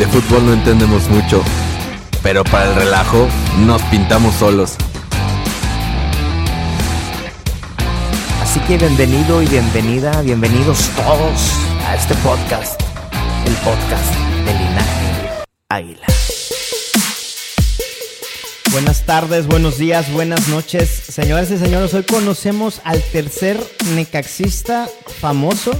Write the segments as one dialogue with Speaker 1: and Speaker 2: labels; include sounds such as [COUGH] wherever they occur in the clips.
Speaker 1: De fútbol no entendemos mucho, pero para el relajo nos pintamos solos.
Speaker 2: Así que bienvenido y bienvenida, bienvenidos todos a este podcast, el podcast de Linaje Águila. Buenas tardes, buenos días, buenas noches, señoras y señores. Hoy conocemos al tercer necaxista famoso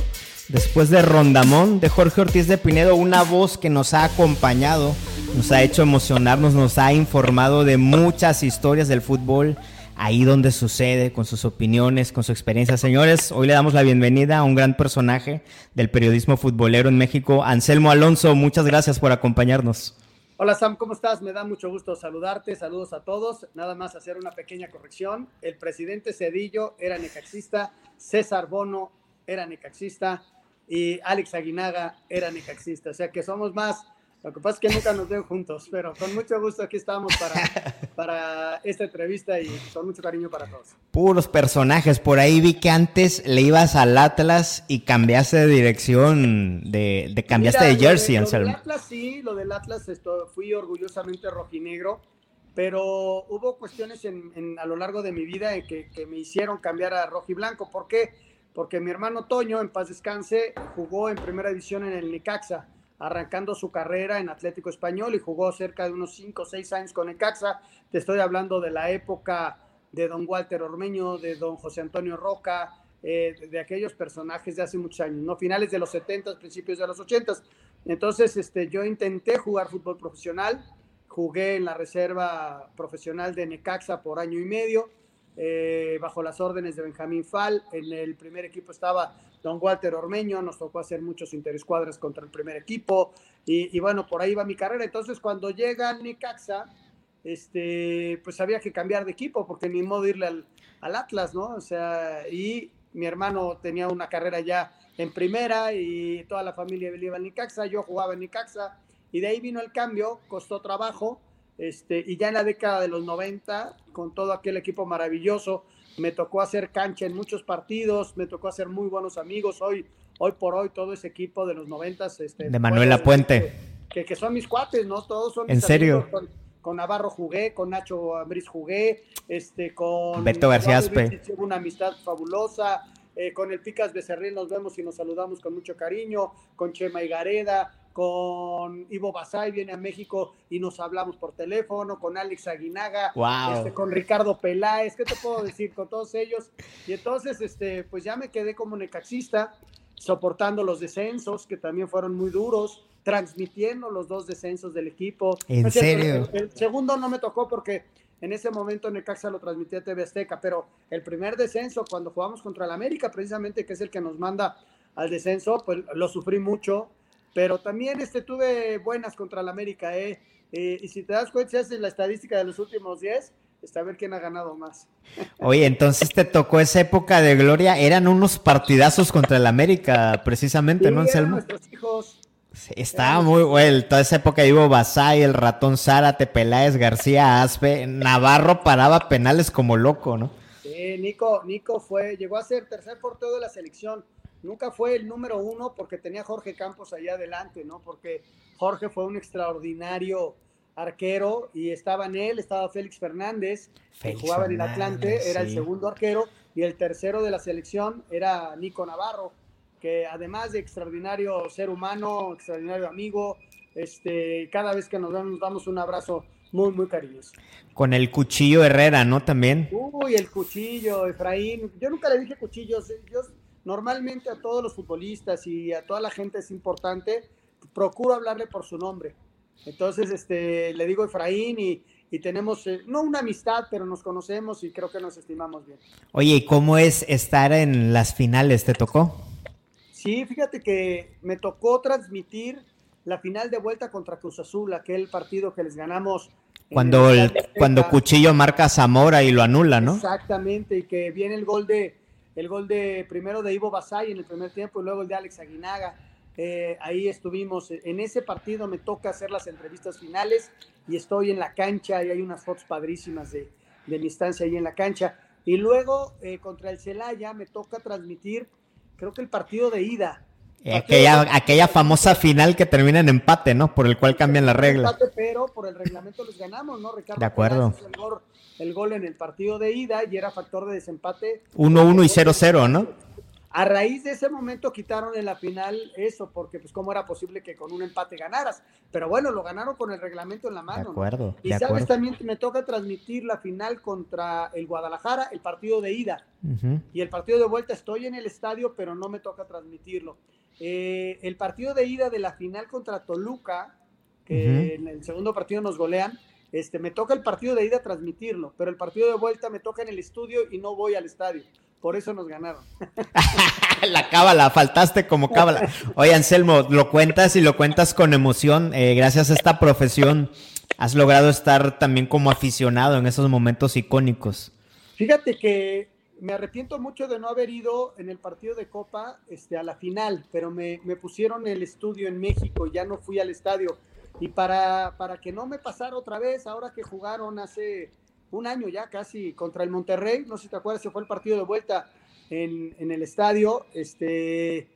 Speaker 2: después de Rondamón, de Jorge Ortiz de Pinedo, una voz que nos ha acompañado, nos ha hecho emocionarnos, nos ha informado de muchas historias del fútbol, ahí donde sucede, con sus opiniones, con su experiencia. Señores, hoy le damos la bienvenida a un gran personaje del periodismo futbolero en México, Anselmo Alonso. Muchas gracias por acompañarnos.
Speaker 3: Hola Sam, ¿cómo estás? Me da mucho gusto saludarte, saludos a todos. Nada más hacer una pequeña corrección. El presidente Cedillo era necaxista, César Bono era necaxista, y Alex Aguinaga era necaxista. O sea que somos más. Lo que pasa es que nunca nos ven juntos, pero con mucho gusto aquí estamos para, [LAUGHS] para esta entrevista y con mucho cariño para todos.
Speaker 2: Puros personajes. Por ahí vi que antes le ibas al Atlas y cambiaste de dirección, de, de cambiaste de jersey,
Speaker 3: lo,
Speaker 2: Anselmo.
Speaker 3: Lo del Atlas sí, lo del Atlas esto, fui orgullosamente rojinegro, pero hubo cuestiones en, en, a lo largo de mi vida que, que me hicieron cambiar a rojiblanco. ¿Por qué? Porque mi hermano Toño, en paz descanse, jugó en primera división en el Necaxa, arrancando su carrera en Atlético Español y jugó cerca de unos 5 o 6 años con Necaxa. Te estoy hablando de la época de don Walter Ormeño, de don José Antonio Roca, eh, de aquellos personajes de hace muchos años, ¿no? Finales de los 70, principios de los 80. Entonces, este, yo intenté jugar fútbol profesional, jugué en la reserva profesional de Necaxa por año y medio, eh, bajo las órdenes de Benjamín Fal. En el primer equipo estaba don Walter Ormeño, nos tocó hacer muchos interescuadras contra el primer equipo y, bueno, por ahí va mi carrera. Entonces, cuando llega Necaxa, este, pues había que cambiar de equipo porque ni modo irle al, al Atlas, ¿no? O sea, y mi hermano tenía una carrera ya en primera y toda la familia iba a Necaxa, yo jugaba en Necaxa y de ahí vino el cambio, costó trabajo, este, y ya en la década de los 90, con todo aquel equipo maravilloso, me tocó hacer cancha en muchos partidos, me tocó hacer muy buenos amigos. Hoy, hoy por hoy, todo ese equipo de los 90, este,
Speaker 2: de Manuela Puente.
Speaker 3: Que, que, son mis cuates, ¿no? Todos son
Speaker 2: ¿En
Speaker 3: mis
Speaker 2: serio?
Speaker 3: Con, con, Navarro jugué, con Nacho Ambris jugué, este, con
Speaker 2: Beto García Aspe.
Speaker 3: Una amistad fabulosa. Eh, con el Picas Becerril nos vemos y nos saludamos con mucho cariño, con Chema Higareda, con Ivo Basay, viene a México y nos hablamos por teléfono, con Alex Aguinaga,
Speaker 2: wow.
Speaker 3: este, con Ricardo Peláez, ¿qué te puedo decir? Con todos ellos. Y entonces, este, pues ya me quedé como necaxista, soportando los descensos, que también fueron muy duros, transmitiendo los dos descensos del equipo.
Speaker 2: ¿En
Speaker 3: cierto,
Speaker 2: serio?
Speaker 3: El, el, segundo no me tocó porque en ese momento Necaxa lo transmitía TV Azteca, pero el primer descenso, cuando jugamos contra el América, precisamente, que es el que nos manda al descenso, pues lo sufrí mucho, pero también este, tuve buenas contra el América, ¿eh? Eh, y si te das cuenta, si haces la estadística de los últimos 10, está a ver quién ha ganado más. [LAUGHS]
Speaker 2: Oye, entonces te tocó esa época de gloria, eran unos partidazos contra el América, precisamente,
Speaker 3: sí,
Speaker 2: ¿no, Anselmo?
Speaker 3: nuestros hijos.
Speaker 2: Sí, estaba muy bueno, toda esa época Ivo Basay, el ratón Zárate, Peláez, García Aspe, Navarro paraba penales como loco, ¿no?
Speaker 3: Sí, Nico, Nico fue, llegó a ser tercer portero de la selección, nunca fue el número uno porque tenía Jorge Campos allá adelante, ¿no? Porque Jorge fue un extraordinario arquero y estaba en él, estaba Félix Fernández,
Speaker 2: Félix
Speaker 3: que jugaba en el Atlante, era el segundo arquero, y el tercero de la selección era Nico Navarro, que además de extraordinario ser humano, extraordinario amigo, este, cada vez que nos vemos nos damos un abrazo muy, muy cariñoso.
Speaker 2: Con el cuchillo Herrera, ¿no? También.
Speaker 3: Uy, el cuchillo, Efraín. Yo nunca le dije cuchillos. Yo normalmente a todos los futbolistas y a toda la gente es importante, procuro hablarle por su nombre. Entonces, este, le digo Efraín y, y tenemos, eh, no una amistad, pero nos conocemos y creo que nos estimamos bien.
Speaker 2: Oye, ¿y cómo es estar en las finales? ¿Te tocó?
Speaker 3: Sí, fíjate que me tocó transmitir la final de vuelta contra Cruz Azul, aquel partido que les ganamos.
Speaker 2: Cuando, el, cuando Cuchillo marca a Zamora y lo anula, ¿no?
Speaker 3: Exactamente, y que viene el gol de, el gol de primero de Ivo Basay en el primer tiempo y luego el de Alex Aguinaga. Eh, ahí estuvimos. En ese partido me toca hacer las entrevistas finales y estoy en la cancha y hay unas fotos padrísimas de, de mi estancia ahí en la cancha. Y luego eh, contra el Celaya me toca transmitir, creo que el partido de ida.
Speaker 2: Eh, aquella, aquella famosa final que termina en empate, ¿no? Por el cual cambian las reglas.
Speaker 3: pero por el reglamento los ganamos, ¿no, Ricardo?
Speaker 2: De acuerdo.
Speaker 3: El gol, en el partido de ida y era factor de desempate.
Speaker 2: 1-1 y 0-0, ¿no?
Speaker 3: A raíz de ese momento quitaron en la final eso, porque pues cómo era posible que con un empate ganaras. Pero bueno, lo ganaron con el reglamento en la mano.
Speaker 2: De acuerdo.
Speaker 3: Y sabes, también me toca transmitir la final contra el Guadalajara, el partido de ida. Uh -huh. Y el partido de vuelta estoy en el estadio, pero no me toca transmitirlo. Eh, el partido de ida de la final contra Toluca, que uh -huh. en el segundo partido nos golean, este, me toca el partido de ida transmitirlo, pero el partido de vuelta me toca en el estudio y no voy al estadio. Por eso nos ganaron. [LAUGHS]
Speaker 2: la cábala, faltaste como cábala. Oye, Anselmo, lo cuentas y lo cuentas con emoción. Eh, gracias a esta profesión has logrado estar también como aficionado en esos momentos icónicos.
Speaker 3: Fíjate que me arrepiento mucho de no haber ido en el partido de Copa este, a la final, pero me, me pusieron el estudio en México ya no fui al estadio. Y para, para que no me pasara otra vez, ahora que jugaron hace un año ya casi contra el Monterrey, no sé si te acuerdas, se fue el partido de vuelta en, en, el estadio, este,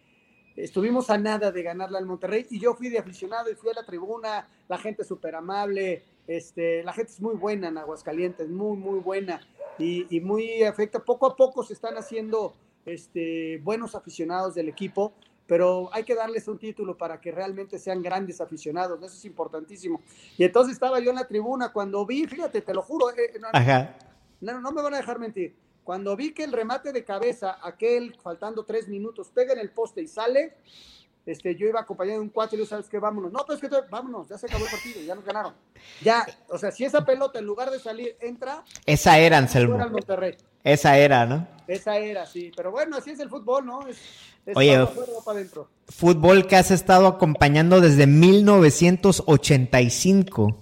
Speaker 3: estuvimos a nada de ganarle al Monterrey y yo fui de aficionado y fui a la tribuna, la gente súper amable, este, la gente es muy buena en Aguascalientes, muy, muy buena y, y, muy afecta, poco a poco se están haciendo este, buenos aficionados del equipo, pero hay que darles un título para que realmente sean grandes aficionados, eso es importantísimo. Y entonces estaba yo en la tribuna cuando vi, fíjate, te lo juro, eh, no,
Speaker 2: Ajá.
Speaker 3: No, no, me van a dejar mentir, cuando vi que el remate de cabeza, aquel faltando tres minutos, pega en el poste y sale, este, yo iba acompañado de un cuatro y yo, ¿sabes qué? Vámonos. No, pero es que vámonos, ya se acabó el partido, ya nos ganaron. Ya, o sea, si esa pelota en lugar de salir entra.
Speaker 2: Esa era, Anselmo.
Speaker 3: Era Monterrey.
Speaker 2: Esa era, ¿no?
Speaker 3: Esa era, sí. Pero bueno, así es el fútbol, ¿no? Es, es
Speaker 2: Oye,
Speaker 3: para afuera, para adentro.
Speaker 2: fútbol que has estado acompañando desde 1985.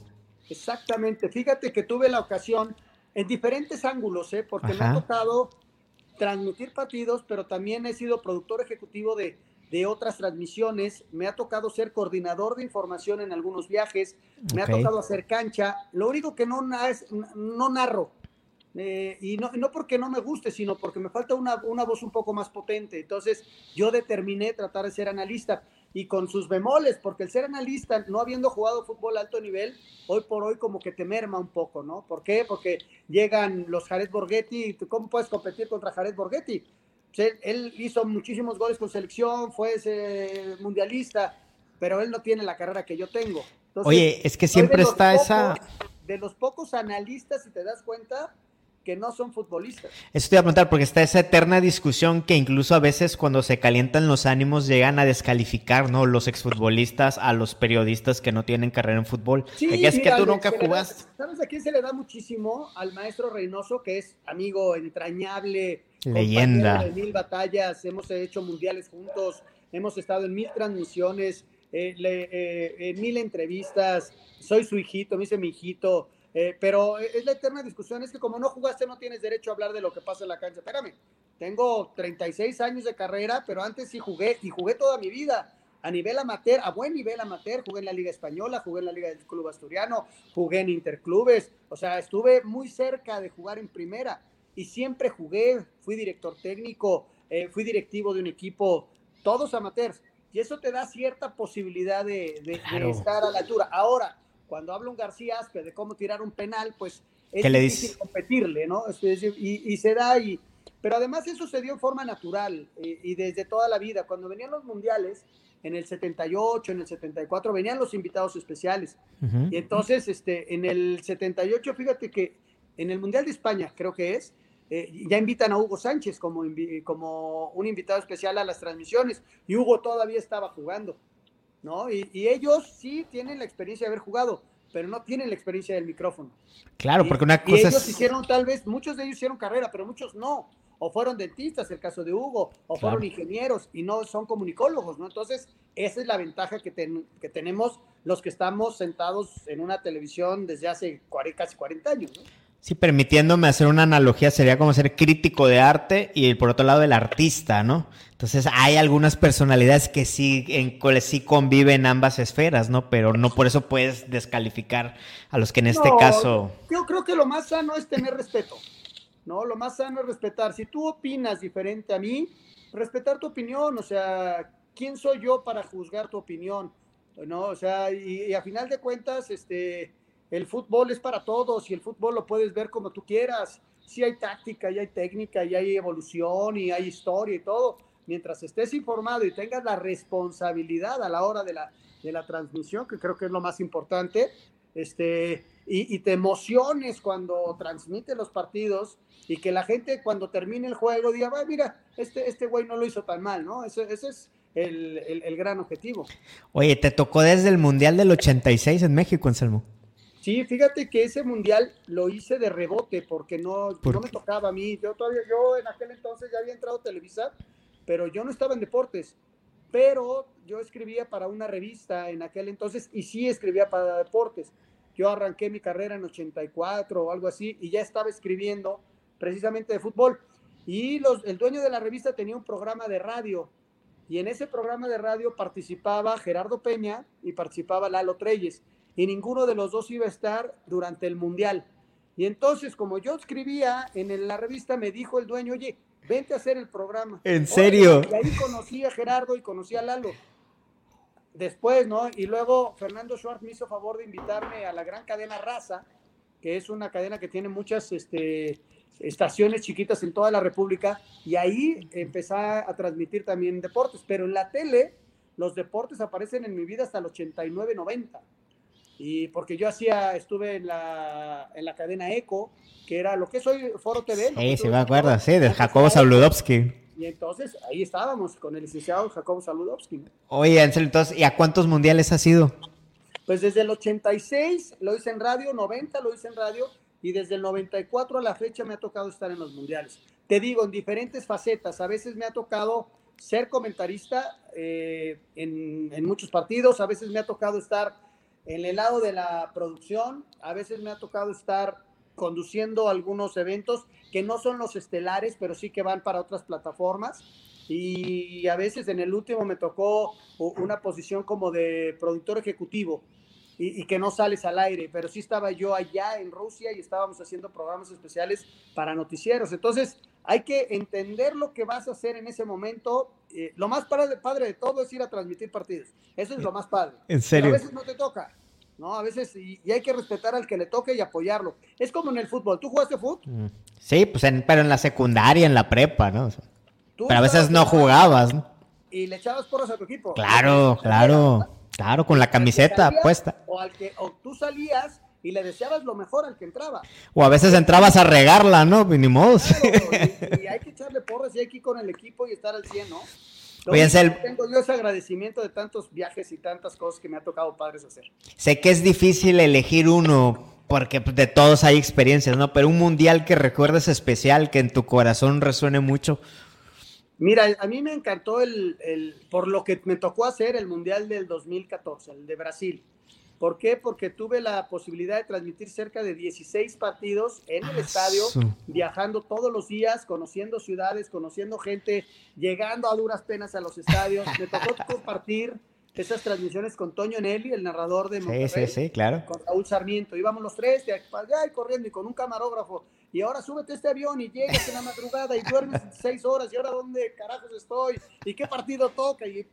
Speaker 3: Exactamente. Fíjate que tuve la ocasión en diferentes ángulos, ¿eh? Porque
Speaker 2: Ajá.
Speaker 3: me ha tocado transmitir partidos, pero también he sido productor ejecutivo de, de otras transmisiones. Me ha tocado ser coordinador de información en algunos viajes. Me ha tocado hacer cancha. Lo único que no, es, no narro. Eh, y no, no porque no me guste, sino porque me falta una, una voz un poco más potente. Entonces yo determiné tratar de ser analista y con sus bemoles, porque el ser analista, no habiendo jugado fútbol a alto nivel, hoy por hoy como que te merma un poco, ¿no? ¿Por qué? Porque llegan los Jared Borghetti, ¿y tú ¿cómo puedes competir contra Jared Borghetti? Él, él hizo muchísimos goles con selección, fue ese mundialista, pero él no tiene la carrera que yo tengo. Entonces,
Speaker 2: Oye, es que siempre está esa...
Speaker 3: De los pocos analistas, si te das cuenta, que no son futbolistas.
Speaker 2: Eso te iba a preguntar, porque está esa eterna discusión que incluso a veces cuando se calientan los ánimos llegan a descalificar, ¿no? Los exfutbolistas a los periodistas que no tienen carrera en fútbol.
Speaker 3: Sí,
Speaker 2: que es que tú nunca jugaste.
Speaker 3: ¿Sabes a quién se le da muchísimo? Al maestro Reynoso, que es amigo entrañable,
Speaker 2: Leyenda.
Speaker 3: de mil batallas, hemos hecho mundiales juntos, hemos estado en mil transmisiones, eh, le- eh, en mil entrevistas, soy su hijito, me dice mi hijito, eh, pero es la eterna discusión, es que como no jugaste no tienes derecho a hablar de lo que pasa en la cancha. Espérame, tengo 36 años de carrera, pero antes sí jugué y jugué toda mi vida a nivel amateur, a buen nivel amateur, jugué en la Liga Española, jugué en la Liga del Club Asturiano, jugué en Interclubes, o sea, estuve muy cerca de jugar en primera y siempre jugué, fui director técnico, eh, fui directivo de un equipo, todos amateurs, y eso te da cierta posibilidad de, de- de
Speaker 2: Claro.
Speaker 3: estar a la altura. Ahora, cuando habla un García Aspe de cómo tirar un penal, pues es
Speaker 2: ¿Qué le
Speaker 3: difícil competirle, ¿no? Es decir, y, y se da y Pero además eso se dio en forma natural eh, y desde toda la vida. Cuando venían los mundiales, en el 78, en el 74, venían los invitados especiales. Y entonces, este, en el 78, fíjate que en el Mundial de España, creo que es, eh, ya invitan a Hugo Sánchez como, como un invitado especial a las transmisiones y Hugo todavía estaba jugando, ¿no? Y, ellos sí tienen la experiencia de haber jugado, pero no tienen la experiencia del micrófono.
Speaker 2: Claro, porque una cosa
Speaker 3: y ellos hicieron tal vez, muchos de ellos hicieron carrera, pero muchos no o fueron dentistas, el caso de Hugo, o fueron ingenieros y no son comunicólogos, ¿no? Entonces, esa es la ventaja que, que tenemos los que estamos sentados en una televisión desde hace casi 40 años, ¿no?
Speaker 2: Sí, permitiéndome hacer una analogía, sería como ser crítico de arte y por otro lado el artista, ¿no? Entonces hay algunas personalidades que sí, en sí conviven ambas esferas, ¿no? Pero no por eso puedes descalificar a los que en este caso...
Speaker 3: Yo creo que lo más sano es tener respeto. ¿no? Lo más sano es respetar. Si tú opinas diferente a mí, respetar tu opinión, o sea, ¿quién soy yo para juzgar tu opinión? ¿No? O sea, y, a final de cuentas, este, el fútbol es para todos y el fútbol lo puedes ver como tú quieras. Sí hay táctica, y hay técnica, y hay evolución, y hay historia y todo. Mientras estés informado y tengas la responsabilidad a la hora de la, de la transmisión, que creo que es lo más importante, este, y, te emociones cuando transmite los partidos y que la gente cuando termine el juego diga, mira, este, este güey no lo hizo tan mal, ¿no? Ese, es el, gran objetivo.
Speaker 2: Oye, ¿te tocó desde el Mundial del 86 en México, Anselmo?
Speaker 3: Sí, fíjate que ese Mundial lo hice de rebote porque no, no me tocaba a mí. Yo todavía, yo en aquel entonces ya había entrado a Televisa, pero yo no estaba en deportes. Pero yo escribía para una revista en aquel entonces y sí escribía para deportes. Yo arranqué mi carrera en 84 o algo así y ya estaba escribiendo precisamente de fútbol. Y los, el dueño de la revista tenía un programa de radio y en ese programa de radio participaba Gerardo Peña y participaba Lalo Treyes y ninguno de los dos iba a estar durante el Mundial. Y entonces, como yo escribía en la revista, me dijo el dueño, oye, vente a hacer el programa.
Speaker 2: ¿En serio?
Speaker 3: y ahí conocí a Gerardo y conocí a Lalo después, ¿no? Y luego Fernando Schwartz me hizo favor de invitarme a la gran cadena Raza, que es una cadena que tiene muchas este, estaciones chiquitas en toda la República, y ahí empecé a transmitir también deportes, pero en la tele los deportes aparecen en mi vida hasta el 89-90. Y porque yo hacía, estuve en la, en la cadena ECO, que era lo que soy Foro TV.
Speaker 2: Sí, sí me acuerdo, sí, de Jacobo Saludowski.
Speaker 3: Y entonces ahí estábamos con el licenciado Jacobo Saludowski.
Speaker 2: Oye, Ansel, entonces, ¿y a cuántos mundiales has ido?
Speaker 3: Pues desde el 86 lo hice en radio, 90 lo hice en radio, y desde el 94 a la fecha me ha tocado estar en los mundiales. Te digo, en diferentes facetas. A veces me ha tocado ser comentarista eh, en, en muchos partidos, a veces me ha tocado estar en el lado de la producción, a veces me ha tocado estar conduciendo algunos eventos que no son los estelares, pero sí que van para otras plataformas. Y a veces en el último me tocó una posición como de productor ejecutivo y, que no sales al aire, pero sí estaba yo allá en Rusia y estábamos haciendo programas especiales para noticieros. Entonces hay que entender lo que vas a hacer en ese momento. Eh, lo más padre, padre, de todo es ir a transmitir partidos. Eso es lo más padre.
Speaker 2: En serio.
Speaker 3: a veces no te toca. ¿no? A veces, y, hay que respetar al que le toque y apoyarlo. Es como en el fútbol. ¿Tú jugaste fútbol? Mm.
Speaker 2: Sí, pues pero en la secundaria, en la prepa, ¿no? pero a veces no jugabas, ¿no?
Speaker 3: Y le echabas porras a tu equipo.
Speaker 2: Claro, claro, claro, con la camiseta puesta.
Speaker 3: O, al que, o tú salías y le deseabas lo mejor al que entraba.
Speaker 2: O a veces entrabas a regarla, ¿no? Ni modo.
Speaker 3: y, hay que echarle porras y hay que ir con el equipo y estar al 100, ¿no? Tengo yo ese agradecimiento de tantos viajes y tantas cosas que me ha tocado padres hacer.
Speaker 2: Sé que es difícil elegir uno porque pues, de todos hay experiencias, ¿no? Pero un mundial que recuerdes especial, que en tu corazón resuene mucho.
Speaker 3: Mira, a mí me encantó el, el, por lo que me tocó hacer el mundial del 2014, el de Brasil. ¿Por qué? Porque tuve la posibilidad de transmitir cerca de 16 partidos en el estadio, viajando todos los días, conociendo ciudades, conociendo gente, llegando a duras penas a los estadios. Me tocó [LAUGHS] compartir esas transmisiones con Toño Nelly, el narrador de Monterrey.
Speaker 2: Sí, sí, sí, claro.
Speaker 3: Con Raúl Sarmiento. Íbamos los tres de allá y corriendo y con un camarógrafo y ahora súbete a este avión y llegas en la madrugada y duermes [LAUGHS] seis horas y ahora dónde carajos estoy y qué partido toca y,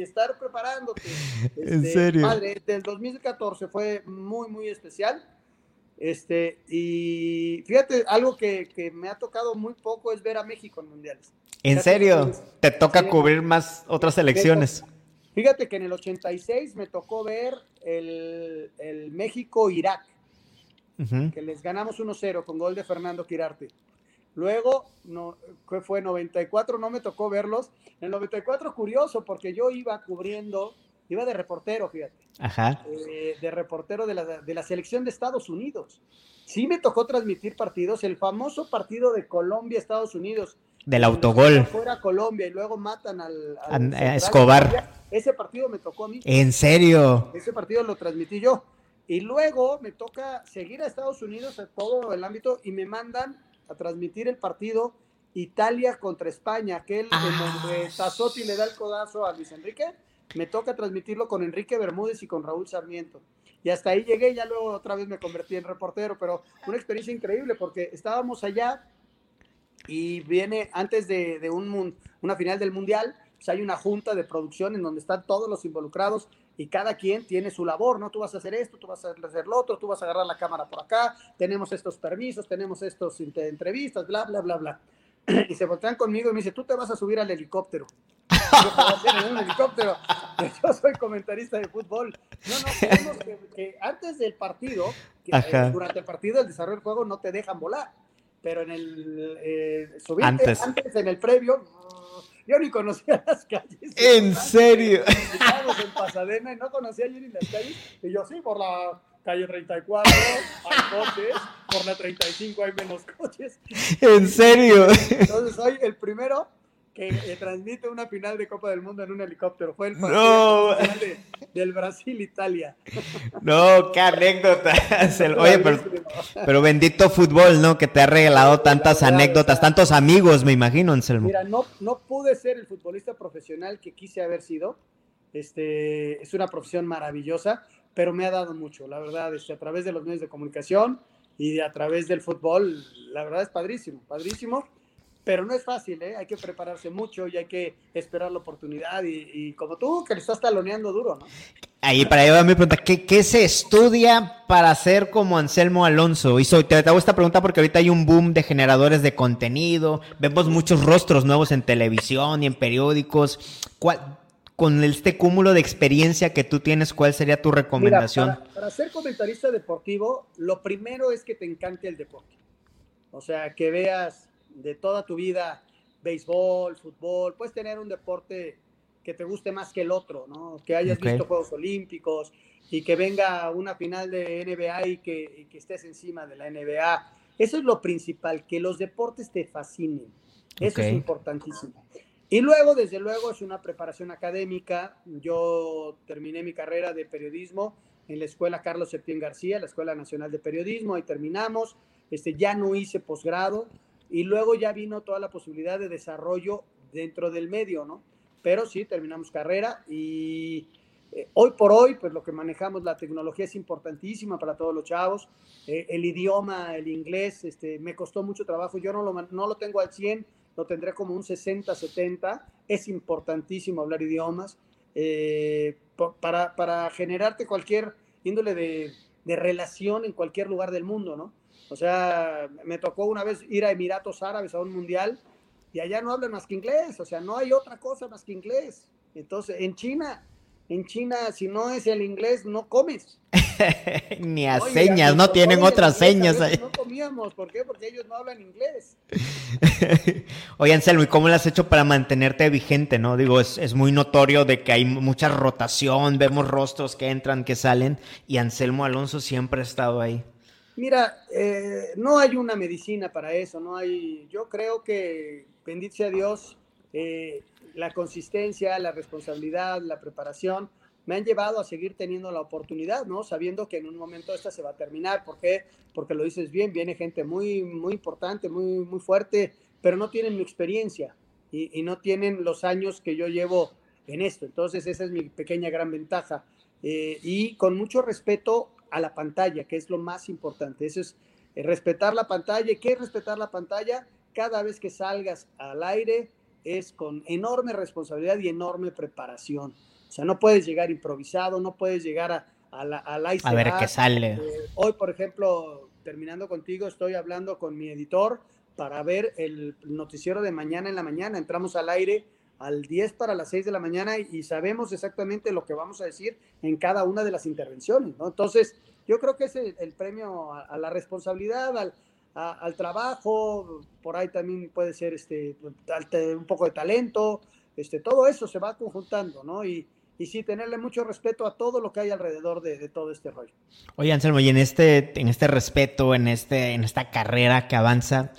Speaker 3: estar preparándote. [LAUGHS]
Speaker 2: en este, serio.
Speaker 3: Padre, del 2014 fue muy, muy especial Este, y fíjate, algo que, que me ha tocado muy poco es ver a México en mundiales.
Speaker 2: ¿En
Speaker 3: Fíjate
Speaker 2: serio? ¿Te toca
Speaker 3: sí.
Speaker 2: cubrir más otras selecciones?
Speaker 3: Fíjate que en el 86 me tocó ver el, el México-Irak, Que les ganamos 1-0 con gol de Fernando Quirarte. Luego, no, ¿qué fue 94, no me tocó verlos. En el 94, curioso, porque yo iba cubriendo, iba de reportero, fíjate,
Speaker 2: Ajá.
Speaker 3: eh, de reportero de la, de la selección de Estados Unidos. Sí me tocó transmitir partidos, el famoso partido de Colombia-Estados Unidos.
Speaker 2: Del autogol.
Speaker 3: Fuera Colombia y luego matan al,
Speaker 2: eh, Escobar.
Speaker 3: Ese partido me tocó a mí.
Speaker 2: ¿En serio?
Speaker 3: Ese partido lo transmití yo. Y luego me toca seguir a Estados Unidos a todo el ámbito y me mandan a transmitir el partido Italia contra España, aquel
Speaker 2: Ah.
Speaker 3: en donde Tazotti le da el codazo a Luis Enrique. Me toca transmitirlo con Enrique Bermúdez y con Raúl Sarmiento. Y hasta ahí llegué, ya luego otra vez me convertí en reportero, pero una experiencia increíble porque estábamos allá y viene antes de, de un, una final del Mundial, pues hay una junta de producción en donde están todos los involucrados y cada quien tiene su labor, ¿no? Tú vas a hacer esto, tú vas a hacer lo otro, tú vas a agarrar la cámara por acá, tenemos estos permisos, tenemos estos entrevistas, bla, bla, bla, bla. [CLEARS THROAT] Y se voltean conmigo y me dice, tú te vas a subir al helicóptero. Yo, "¿Qué voy a hacer en un helicóptero? [LAUGHS] Yo soy comentarista de fútbol. No, no, queremos que, que antes del partido, que, eh, durante el partido, el desarrollo del juego, no te dejan volar. Pero en el eh, subirte,
Speaker 2: Antes.
Speaker 3: antes. en el previo, no, yo ni conocía [LAUGHS] las calles.
Speaker 2: ¿En serio?
Speaker 3: Estábamos en Pasadena y no conocía yo ni las calles. Y yo, sí, por la calle 34 hay coches, por la 35 hay menos coches.
Speaker 2: ¿En serio?
Speaker 3: Entonces soy el primero que transmite una final de Copa del Mundo en un helicóptero. Fue el partido
Speaker 2: No.
Speaker 3: de- del Brasil-Italia.
Speaker 2: No, qué anécdota. [LAUGHS] Oye, pero, pero bendito fútbol, ¿no? Que te ha regalado tantas
Speaker 3: verdad,
Speaker 2: anécdotas, tantos amigos, me imagino, Anselmo.
Speaker 3: Mira, no, no pude ser el futbolista profesional que quise haber sido. Este, es una profesión maravillosa, pero me ha dado mucho, la verdad, este, a través de los medios de comunicación y a través del fútbol, la verdad es padrísimo, padrísimo, pero no es fácil, ¿eh? hay que prepararse mucho y hay que esperar la oportunidad y, y como tú, que le estás taloneando duro, ¿no?
Speaker 2: Ahí para allá va mi pregunta, ¿qué, qué se estudia para ser como Anselmo Alonso? Y soy, te, hago esta pregunta porque ahorita hay un boom de generadores de contenido, vemos muchos rostros nuevos en televisión y en periódicos. ¿Cuál- con este cúmulo de experiencia que tú tienes, ¿cuál sería tu
Speaker 3: Mira,
Speaker 2: recomendación?
Speaker 3: para, para ser comentarista deportivo, lo primero es que te encante el deporte. O sea, que veas de toda tu vida béisbol, fútbol, puedes tener un deporte que te guste más que el otro, ¿no? Que hayas
Speaker 2: Ok.
Speaker 3: visto Juegos Olímpicos y que venga una final de NBA y que, y que estés encima de la NBA. Eso es lo principal, que los deportes te fascinen. Eso es importantísimo. Y luego, desde luego, es una preparación académica. Yo terminé mi carrera de periodismo en la Escuela Carlos Septién García, la Escuela Nacional de Periodismo, ahí terminamos. Este, ya no hice posgrado y luego ya vino toda la posibilidad de desarrollo dentro del medio, ¿no? Pero sí, terminamos carrera y eh, hoy por hoy, pues lo que manejamos, la tecnología es importantísima para todos los chavos. Eh, el idioma, el inglés, este, me costó mucho trabajo. Yo no lo, no lo tengo al 100, lo tendré como un 60, 70. Es importantísimo hablar idiomas eh, para, para generarte cualquier índole de, de relación en cualquier lugar del mundo, ¿no? O sea, me tocó una vez ir a Emiratos Árabes a un mundial y allá no hablan más que inglés, o sea, no hay otra cosa más que inglés. Entonces, en China, en China, si no es el inglés, no comes. [LAUGHS]
Speaker 2: Ni a
Speaker 3: Oye,
Speaker 2: señas, no tienen otras señas ahí.
Speaker 3: No comíamos, ¿por qué? Porque ellos no hablan inglés. [LAUGHS]
Speaker 2: Oye, Anselmo, ¿y cómo lo has hecho para mantenerte vigente, no? Digo, es, es muy notorio de que hay mucha rotación, vemos rostros que entran, que salen, y Anselmo Alonso siempre ha estado ahí.
Speaker 3: Mira, eh, no hay una medicina para eso, no hay. Yo creo que, bendito sea Dios, eh, la consistencia, la responsabilidad, la preparación me han llevado a seguir teniendo la oportunidad, ¿no? Sabiendo que en un momento esta se va a terminar. ¿Por qué? Porque lo dices bien, viene gente muy, muy importante, muy, muy fuerte, pero no tienen mi experiencia y, no tienen los años que yo llevo en esto. Entonces, esa es mi pequeña gran ventaja. Eh, y con mucho respeto a la pantalla, que es lo más importante. Eso es eh, respetar la pantalla. ¿Y qué es respetar la pantalla? Cada vez que salgas al aire es con enorme responsabilidad y enorme preparación. O sea, no puedes llegar improvisado, no puedes llegar a, a la,
Speaker 2: A
Speaker 3: se
Speaker 2: ver qué sale.
Speaker 3: Eh, hoy, por ejemplo, terminando contigo, estoy hablando con mi editor para ver el noticiero de mañana en la mañana. Entramos al aire al 10 para las 6 de la mañana y, sabemos exactamente lo que vamos a decir en cada una de las intervenciones, ¿no? Entonces, yo creo que es el, el premio a, a la responsabilidad, al, a- al trabajo, por ahí también puede ser este, un poco de talento, este, todo eso se va conjuntando, ¿no? Y, y sí, tenerle mucho respeto a todo lo que hay alrededor de, de todo este rollo.
Speaker 2: Oye, Anselmo, y en este, en este respeto, en, este, en esta carrera que avanza,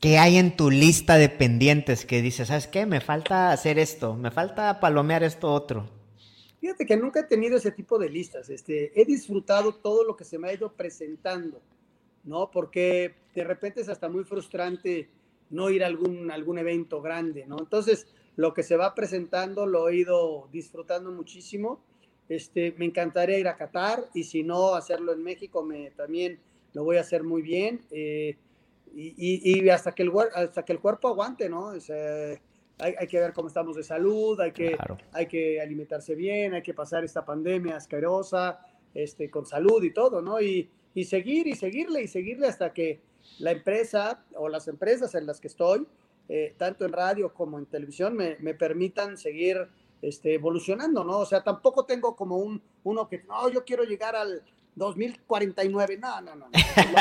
Speaker 2: ¿qué hay en tu lista de pendientes que dices, ¿sabes qué? Me falta hacer esto, me falta palomear esto otro.
Speaker 3: Fíjate que nunca he tenido ese tipo de listas. Este, he disfrutado todo lo que se me ha ido presentando, ¿no? Porque de repente es hasta muy frustrante no ir a algún, algún evento grande, ¿no? Entonces, lo que se va presentando lo he ido disfrutando muchísimo. Este, me encantaría ir a Qatar y si no, hacerlo en México me, también lo voy a hacer muy bien. eh, y, y- y hasta, que el, hasta que el cuerpo aguante, ¿no? O sea, hay, hay que ver cómo estamos de salud, hay que,
Speaker 2: Claro.
Speaker 3: hay que alimentarse bien, hay que pasar esta pandemia asquerosa, este, con salud y todo, ¿no? Y, y seguir y seguirle y seguirle hasta que la empresa o las empresas en las que estoy, eh, tanto en radio como en televisión, me, me permitan seguir este, evolucionando, ¿no? O sea, tampoco tengo como un, uno que, no, yo quiero llegar al 2049, no, no, no, no.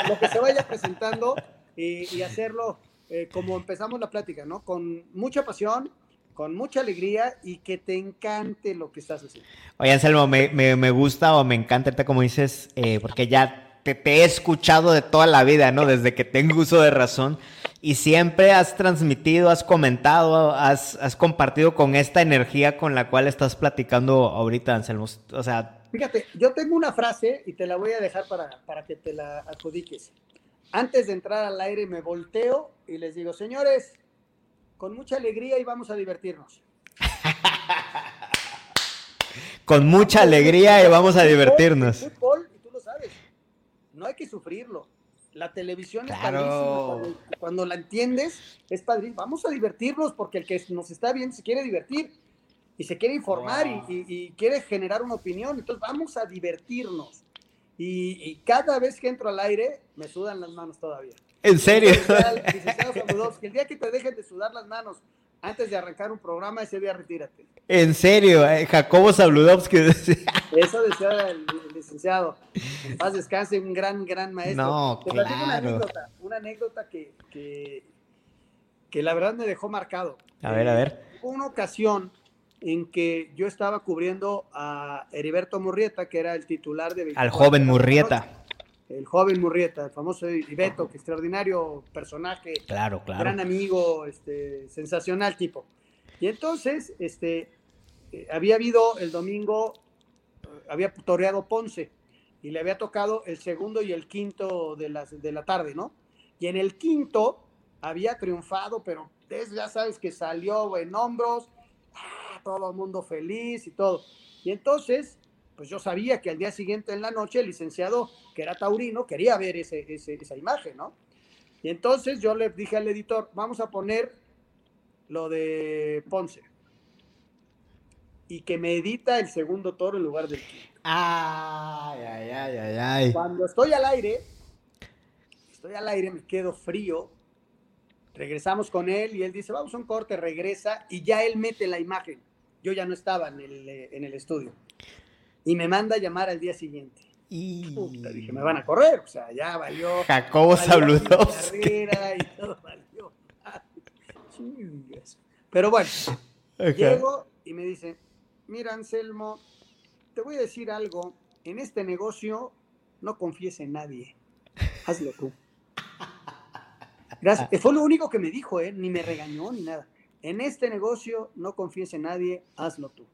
Speaker 3: Lo, lo que se vaya presentando y, y hacerlo eh, como empezamos la plática, ¿no? Con mucha pasión, con mucha alegría y que te encante lo que estás haciendo.
Speaker 2: Oye, Anselmo, me, me- me gusta o me encanta como dices, eh, porque ya te, te he escuchado de toda la vida, ¿no? Desde que tengo uso de razón. Y siempre has transmitido, has comentado, has, has compartido con esta energía con la cual estás platicando ahorita, Anselmo. O sea,
Speaker 3: Fíjate, yo tengo una frase y te la voy a dejar para, para que te la adjudiques. Antes de entrar al aire me volteo y les digo, señores, con mucha alegría y vamos a divertirnos. [LAUGHS]
Speaker 2: con mucha alegría y vamos a divertirnos.
Speaker 3: El fútbol, y tú lo sabes, no hay que sufrirlo. La televisión
Speaker 2: Claro.
Speaker 3: es padrísima. Cuando, cuando la entiendes, es padrísimo. Vamos a divertirnos porque el que nos está viendo se quiere divertir y se quiere informar y- y, y quiere generar una opinión. Entonces, vamos a divertirnos. Y, y cada vez que entro al aire, me sudan las manos todavía.
Speaker 2: En serio. [LAUGHS]
Speaker 3: El día que te dejen de sudar las manos antes de arrancar un programa, ese día retírate.
Speaker 2: En serio, eh, Jacobo Zabludovsky.
Speaker 3: Eso decía el, el licenciado. En paz descanse, un gran, gran maestro.
Speaker 2: No,
Speaker 3: Te platico una
Speaker 2: claro.
Speaker 3: anécdota, una anécdota que, que, que la verdad me dejó marcado.
Speaker 2: A ver, a ver.
Speaker 3: Hubo una ocasión en que yo estaba cubriendo a Heriberto Murrieta, que era el titular de...
Speaker 2: Al
Speaker 3: 24
Speaker 2: joven Murrieta.
Speaker 3: El joven Murrieta, el famoso Ibeto, que extraordinario personaje,
Speaker 2: Claro, claro.
Speaker 3: gran amigo, este, sensacional tipo. Y entonces, este, eh, había habido el domingo, eh, había toreado Ponce y le había tocado el segundo y el quinto de la, de la tarde, ¿no? Y en el quinto había triunfado, pero ya sabes que salió en hombros, todo el mundo feliz y todo. Y entonces, pues yo sabía que al día siguiente en la noche el licenciado, que era taurino, quería ver ese, ese- esa imagen, ¿no? Y entonces yo le dije al editor, vamos a poner lo de Ponce. Y que me edita el segundo toro en lugar del quinto.
Speaker 2: Ay, ay, ay, ay, ay.
Speaker 3: Cuando estoy al aire, estoy al aire, me quedo frío. Regresamos con él y él dice, vamos a un corte, regresa y ya él mete la imagen. Yo ya no estaba en el, eh, en el estudio. Y me manda a llamar al día siguiente.
Speaker 2: Y...
Speaker 3: Puta, dije, me van a correr, o sea, ya valió.
Speaker 2: Jacobo
Speaker 3: carrera y todo [LAUGHS] valió. Pero bueno. Llego y me dice, mira Anselmo, te voy a decir algo, en este negocio no confíes en nadie, hazlo tú. [LAUGHS] Gracias. Fue lo único que me dijo, ¿eh? ni me regañó ni nada. En este negocio no confíes en nadie, hazlo tú.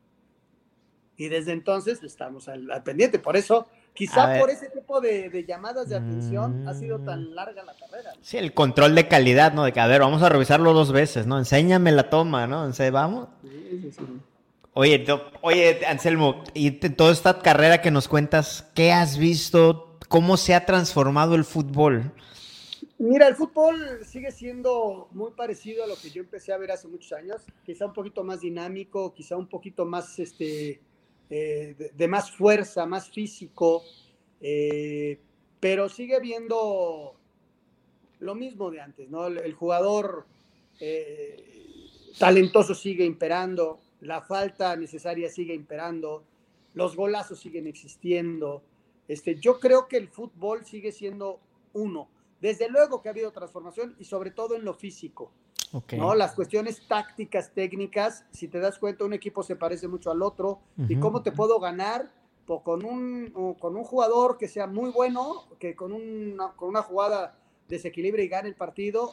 Speaker 3: Y desde entonces estamos al, al pendiente. Por eso, quizá por ese tipo de, de llamadas de atención ha sido
Speaker 2: Mm.
Speaker 3: tan larga la carrera.
Speaker 2: Sí, el control de calidad, ¿no? De que, a ver, vamos a revisarlo dos veces, ¿no? Enséñame la toma, ¿no? Ense- vamos.
Speaker 3: Sí, sí, sí.
Speaker 2: Oye, oye, Anselmo, y toda esta carrera que nos cuentas, ¿qué has visto? ¿Cómo se ha transformado el fútbol?
Speaker 3: Mira, el fútbol sigue siendo muy parecido a lo que yo empecé a ver hace muchos años, quizá un poquito más dinámico, quizá un poquito más este, eh, de, más fuerza, más físico, eh, pero sigue viendo lo mismo de antes, ¿no? El, jugador talentoso sigue imperando, la falta necesaria sigue imperando, los golazos siguen existiendo. Este, yo creo que el fútbol sigue siendo uno. Desde luego que ha habido transformación y sobre todo en lo físico. ¿no? Las cuestiones tácticas, técnicas, si te das cuenta, un equipo se parece mucho al otro. ¿Y cómo te puedo ganar? Pues con, un, con un jugador que sea muy bueno, que con una, con una jugada desequilibre y gane el partido,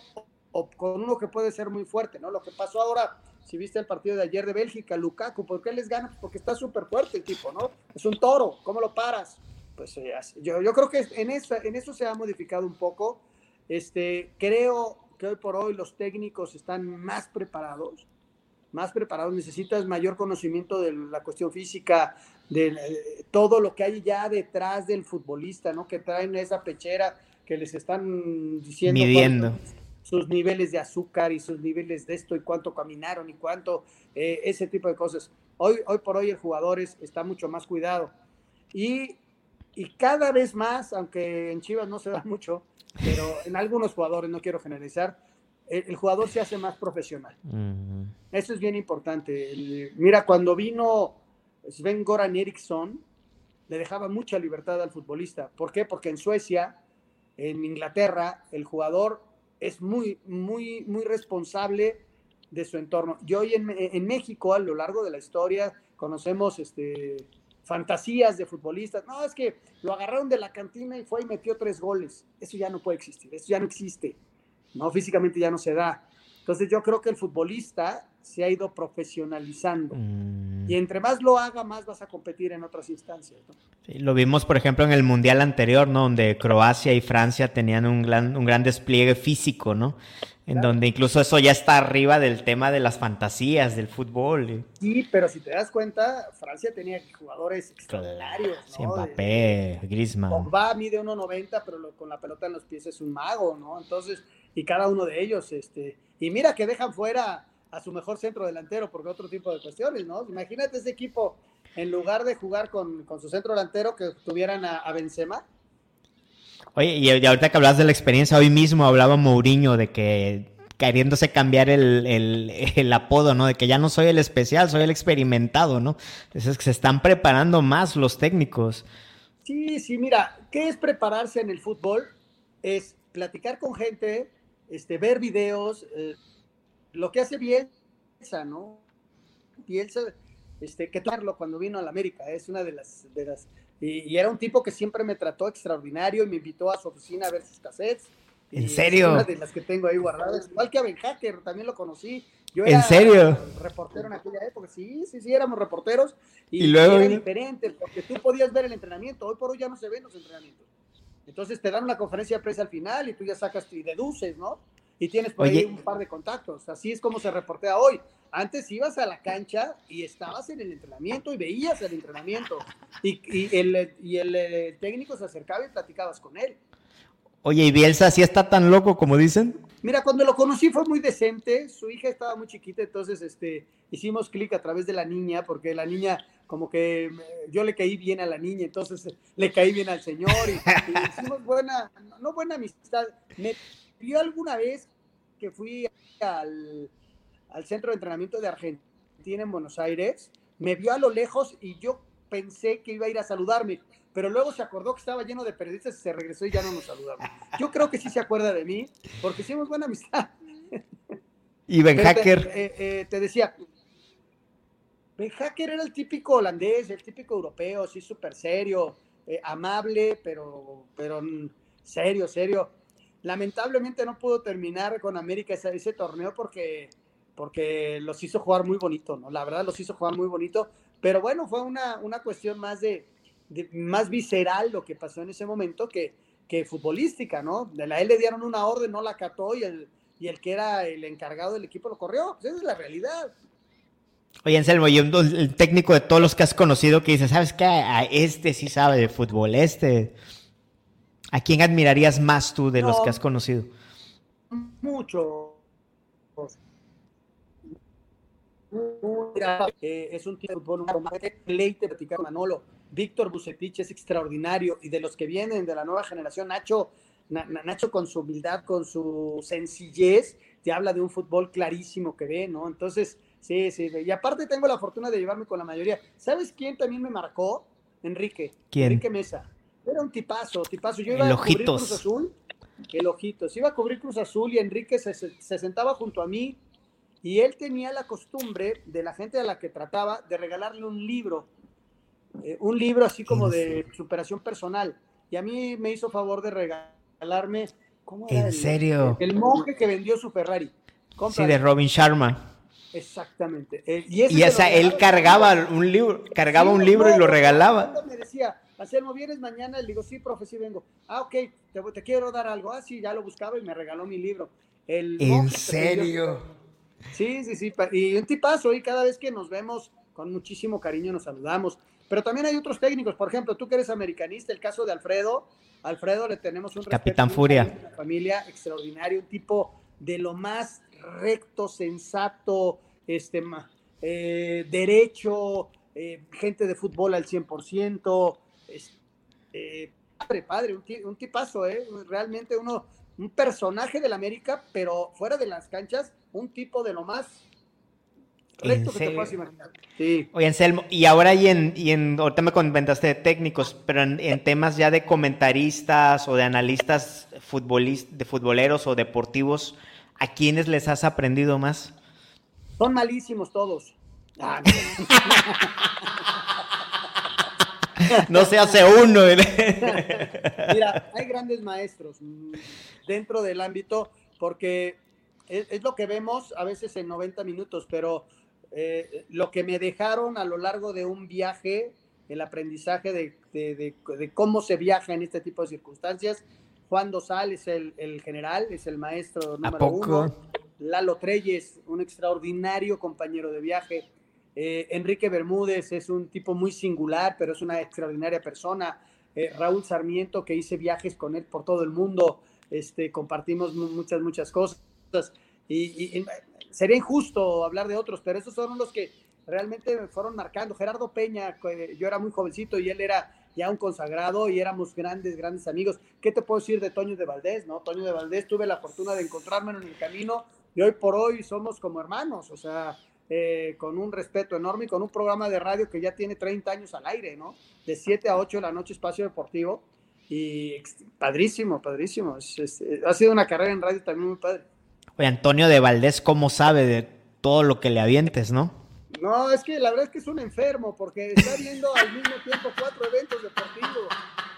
Speaker 3: o con uno que puede ser muy fuerte, ¿no? Lo que pasó ahora, si viste el partido de ayer de Bélgica, Lukaku, ¿por qué les gana? Porque está súper fuerte el tipo, ¿no? Es un toro, ¿cómo lo paras? Pues eh, yo, yo creo que en, esa, en eso se ha modificado un poco. Este, creo que hoy por hoy los técnicos están más preparados, más preparados, necesitas mayor conocimiento de la cuestión física, de eh, todo lo que hay ya detrás del futbolista, ¿no? Que traen esa pechera que les están diciendo.
Speaker 2: Midiendo
Speaker 3: sus niveles de azúcar y sus niveles de esto y cuánto caminaron y cuánto, eh, ese tipo de cosas. Hoy, hoy por hoy el jugador está mucho más cuidado. Y, y cada vez más, aunque en Chivas no se da mucho, pero en algunos jugadores, no quiero generalizar, el, jugador se hace más profesional. Eso es bien importante. mira, cuando vino Sven Goran Eriksson, le dejaba mucha libertad al futbolista. ¿Por qué? Porque en Suecia, en Inglaterra, el jugador es muy, muy, muy responsable de su entorno. Y hoy en, México, a lo largo de la historia, conocemos este, fantasías de futbolistas. No, es que lo agarraron de la cantina y fue y metió tres goles. Eso ya no puede existir, eso ya no existe. No, físicamente ya no se da. Entonces yo creo que el futbolista se ha ido profesionalizando. Mm. Y entre más lo haga, más vas a competir en otras instancias.
Speaker 2: lo vimos, por ejemplo, en el Mundial anterior, ¿no? Donde Croacia y Francia tenían un gran, un gran despliegue físico, ¿no? En donde incluso eso ya está arriba del tema de las fantasías del fútbol.
Speaker 3: Sí, pero si te das cuenta, Francia tenía jugadores extraordinarios.
Speaker 2: ¿no? Mbappé, Griezmann.
Speaker 3: Pogba mide 1.90, pero con la pelota en los pies es un mago, ¿no? Entonces, y cada uno de ellos, este, y mira que dejan fuera a su mejor centro delantero por otro tipo de cuestiones, ¿no? Imagínate ese equipo, en lugar de jugar con, su centro delantero, que tuvieran a, Benzema.
Speaker 2: Oye, y ahorita que hablas de la experiencia, hoy mismo hablaba Mourinho de que queriéndose cambiar el, apodo, ¿no? De que ya no soy el especial, soy el experimentado, ¿no? Entonces que se están preparando más los técnicos.
Speaker 3: Sí, sí, mira, ¿qué es prepararse en el fútbol? Es platicar con gente, este, ver videos, eh, lo que hace Bielsa, ¿no? Bielsa, este, que tomarlo cuando vino a la América, es una de las y, era un tipo que siempre me trató extraordinario y me invitó a su oficina a ver sus cassettes.
Speaker 2: ¿En serio?
Speaker 3: una de las que tengo ahí guardadas, igual que a Ben Hacker, también lo conocí.
Speaker 2: Yo era ¿En serio?
Speaker 3: reportero en aquella época, sí, sí, sí, éramos reporteros.
Speaker 2: Y, luego
Speaker 3: era diferente, porque tú podías ver el entrenamiento, hoy por hoy ya no se ven los entrenamientos. Entonces te dan una conferencia de prensa al final y tú ya sacas y deduces, ¿no? Y tienes por ahí un par de contactos. Así es como se reportea hoy. Antes ibas a la cancha y estabas en el entrenamiento y veías el entrenamiento. Y, el, y el, técnico se acercaba y platicabas con él.
Speaker 2: Oye, ¿y Bielsa sí está tan loco como dicen?
Speaker 3: Mira, cuando lo conocí fue muy decente. Su hija estaba muy chiquita, entonces este, hicimos clic a través de la niña, porque la niña como que yo le caí bien a la niña, entonces le caí bien al señor y, hicimos buena, no buena amistad. Me vio alguna vez que fui al, centro de entrenamiento de Argentina en Buenos Aires, me vio a lo lejos y yo pensé que iba a ir a saludarme, pero luego se acordó que estaba lleno de periodistas y se regresó y ya no nos saludaba. Yo creo que sí se acuerda de mí, porque hicimos buena amistad.
Speaker 2: Y Ben Hacker.
Speaker 3: Eh, eh, te decía, Ben Hacker era el típico holandés, el típico europeo, sí, súper serio, eh, amable, pero, pero serio, serio. Lamentablemente no pudo terminar con América ese, torneo porque, porque los hizo jugar muy bonito, ¿no? La verdad los hizo jugar muy bonito, pero bueno, fue una, una cuestión más de, más visceral lo que pasó en ese momento que, que futbolística, ¿no? De la él le dieron una orden, no la acató y el, y el que era el encargado del equipo lo corrió. Pues esa es la realidad.
Speaker 2: Oye, Anselmo, y el técnico de todos los que has conocido que dice, ¿sabes qué? A este sí sabe de fútbol, este. ¿A quién admirarías más tú de los que has conocido?
Speaker 3: Mucho. eh, es un tipo de fútbol, un leite platicar Manolo. Víctor Bucetich es extraordinario y de los que vienen de la nueva generación, Nacho, Nacho con su humildad, con su sencillez, te habla de un fútbol clarísimo que ve, ¿no? Entonces, sí, sí, y aparte tengo la fortuna de llevarme con la mayoría. ¿Sabes quién también me marcó? Enrique.
Speaker 2: ¿Quién?
Speaker 3: Enrique Mesa. Era un tipazo, tipazo. Yo iba a cubrir Cruz Azul, el Ojitos. Iba a cubrir Cruz Azul y Enrique se, se sentaba junto a mí y él tenía la costumbre de la gente a la que trataba de regalarle un libro, eh, un libro así como de superación personal. Y a mí me hizo favor de regalarme.
Speaker 2: ¿cómo era ¿En serio?
Speaker 3: El, monje que vendió su Ferrari.
Speaker 2: Sí, de Robin Sharma.
Speaker 3: Exactamente.
Speaker 2: Eh, y, él cargaba un libro, cargaba un libro y lo regalaba.
Speaker 3: Me decía, Anselmo, ¿vienes mañana? Le digo, sí, profe, sí vengo. Ah, ok, te, te, quiero dar algo. Ah, sí, ya lo buscaba y me regaló mi libro.
Speaker 2: El ¿En serio?
Speaker 3: Sí, sí, sí. Y un tipazo, y cada vez que nos vemos, con muchísimo cariño nos saludamos. Pero también hay otros técnicos, por ejemplo, tú que eres americanista, el caso de Alfredo. Alfredo le tenemos un
Speaker 2: Capitán Furia.
Speaker 3: Una familia extraordinaria, un tipo de lo más recto, sensato, este, eh, derecho, eh, gente de fútbol al 100%. Eh, padre, padre, un, un tipazo, ¿eh? Realmente uno, un personaje del América, pero fuera de las canchas, un tipo de lo más recto que te puedas imaginar. Sí.
Speaker 2: Oye, Anselmo, y ahora y en, y en ahorita me comentaste de técnicos, pero en, temas ya de comentaristas o de analistas futbolist, de futboleros o deportivos, ¿a quiénes les has aprendido más?
Speaker 3: Son malísimos todos. Ah, [LAUGHS]
Speaker 2: no se hace uno.
Speaker 3: Mira, hay grandes maestros dentro del ámbito porque es, lo que vemos a veces en 90 minutos, pero eh, lo que me dejaron a lo largo de un viaje, el aprendizaje de, cómo se viaja en este tipo de circunstancias. Juan Dosal es el, general, es el maestro número uno. Lalo Treyes, un extraordinario compañero de viaje. Eh, Enrique Bermúdez es un tipo muy singular, pero es una extraordinaria persona. Eh, Raúl Sarmiento, que hice viajes con él por todo el mundo, este, compartimos muchas, muchas cosas. Y, sería injusto hablar de otros, pero esos son los que realmente me fueron marcando. Gerardo Peña, yo era muy jovencito y él era ya un consagrado y éramos grandes, grandes amigos. ¿Qué te puedo decir de Toño de Valdés? ¿no? Toño de Valdés tuve la fortuna de encontrarme en el camino y hoy por hoy somos como hermanos, o sea, eh, con un respeto enorme y con un programa de radio que ya tiene 30 años al aire, ¿no? De 7 a 8 de la noche, espacio deportivo. Y padrísimo, padrísimo. ha sido una carrera en radio también muy padre.
Speaker 2: Oye, Antonio de Valdés, ¿cómo sabe de todo lo que le avientes, no?
Speaker 3: No, es que la verdad es que es un enfermo, porque está viendo al mismo tiempo cuatro eventos deportivos.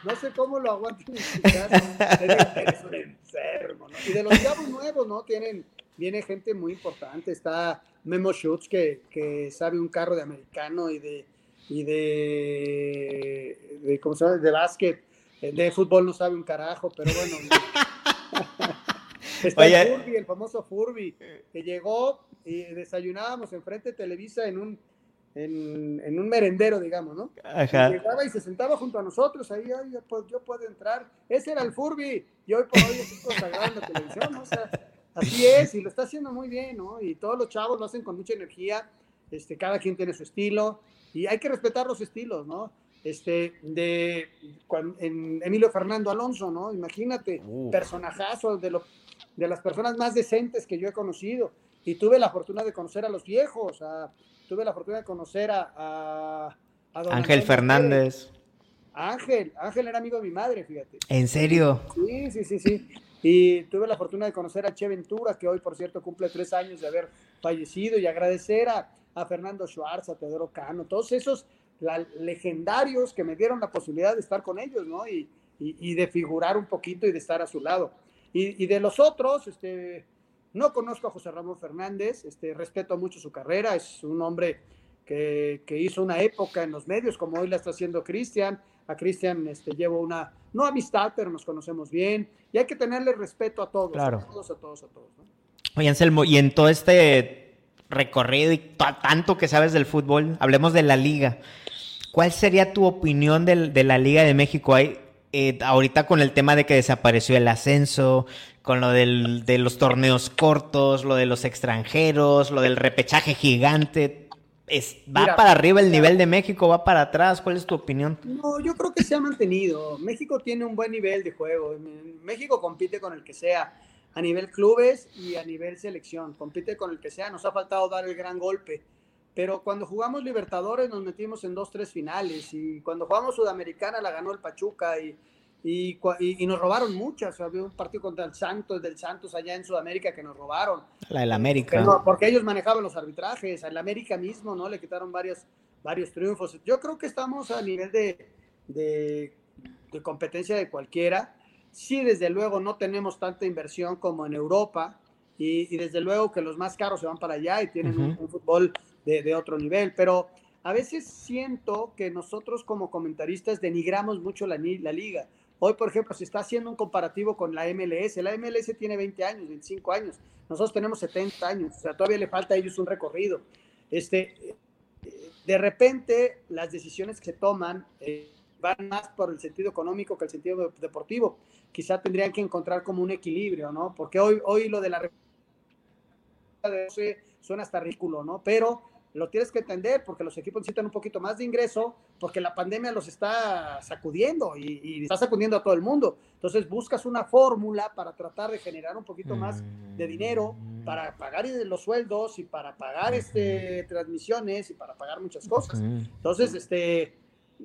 Speaker 3: No sé cómo lo aguantan en su casa. [LAUGHS] Eres un enfermo, ¿no? Y de los chavos nuevos, ¿no? Tienen, viene gente muy importante. Está Memo Schutz, que, que sabe un carro de americano y de, y de, de ¿cómo se llama? De básquet. De fútbol no sabe un carajo, pero bueno. [LAUGHS] Está el Furby, el famoso Furby, que llegó y desayunábamos enfrente de Televisa en un, en, un merendero, digamos, ¿no? Ajá. llegaba y se sentaba junto a nosotros, ahí, yo, puedo entrar. Ese era el Furby, y hoy por hoy es consagrado en la televisión, ¿no? O sea, así [LAUGHS] es, y lo está haciendo muy bien, ¿no? Y todos los chavos lo hacen con mucha energía, este, cada quien tiene su estilo, y hay que respetar los estilos, ¿no? Este, de en Emilio Fernando Alonso, ¿no? Imagínate, personajazo de lo de las personas más decentes que yo he conocido. Y tuve la fortuna de conocer a los viejos, tuve la fortuna de conocer a,
Speaker 2: Ángel Fernández.
Speaker 3: Ángel, Ángel era amigo de mi madre, fíjate.
Speaker 2: ¿En serio?
Speaker 3: Sí, sí, sí, sí. Y tuve la fortuna de conocer a Che Ventura, que hoy, por cierto, cumple tres años de haber fallecido, y agradecer a, Fernando Schwartz, a Teodoro Cano, todos esos legendarios que me dieron la posibilidad de estar con ellos, ¿no? Y, y de figurar un poquito y de estar a su lado. Y, de los otros, este, no conozco a José Ramón Fernández, este, respeto mucho su carrera, es un hombre que, hizo una época en los medios, como hoy la está haciendo Cristian. A Cristian este, llevo una, no amistad, pero nos conocemos bien, y hay que tenerle respeto a todos, a todos, a todos, a todos.
Speaker 2: Oye, Anselmo, y en todo este recorrido y tanto que sabes del fútbol, hablemos de la liga. ¿Cuál sería tu opinión de, de la Liga de México? Hay, eh, ahorita con el tema de que desapareció el ascenso, con lo del, de los torneos cortos, lo de los extranjeros, lo del repechaje gigante, es, ¿va
Speaker 3: Mira,
Speaker 2: para arriba el nivel de México? ¿Va para atrás? ¿Cuál es tu opinión?
Speaker 3: No, yo creo que se ha mantenido. México tiene un buen nivel de juego. México compite con el que sea, a nivel clubes y a nivel selección. Compite con el que sea. Nos ha faltado dar el gran golpe. Pero cuando jugamos Libertadores nos metimos en dos, tres finales. Y cuando jugamos Sudamericana la ganó el Pachuca y, y, y- y nos robaron muchas. Había un partido contra el Santos, del Santos allá en Sudamérica que nos robaron.
Speaker 2: La del América.
Speaker 3: Porque ellos manejaban los arbitrajes, al América mismo, ¿no? Le quitaron varios, varios triunfos. Yo creo que estamos a nivel de, de, de competencia de cualquiera. Sí, desde luego no tenemos tanta inversión como en Europa y, y desde luego que los más caros se van para allá y tienen un, fútbol de, de otro nivel, pero a veces siento que nosotros como comentaristas denigramos mucho la, ni- la liga. Hoy, por ejemplo, se está haciendo un comparativo con la MLS. La MLS tiene 20 años, 25 años. Nosotros tenemos 70 años. O sea, todavía le falta a ellos un recorrido. Este, de repente, las decisiones que se toman eh, van más por el sentido económico que el sentido deportivo. Quizá tendrían que encontrar como un equilibrio, ¿no? Porque hoy, hoy lo de la suena hasta ridículo, ¿no? Pero lo tienes que entender porque los equipos necesitan un poquito más de ingreso porque la pandemia los está sacudiendo y, y está sacudiendo a todo el mundo. Entonces buscas una fórmula para tratar de generar un poquito más de dinero para pagar los sueldos y para pagar este, transmisiones y para pagar muchas cosas. Entonces, este,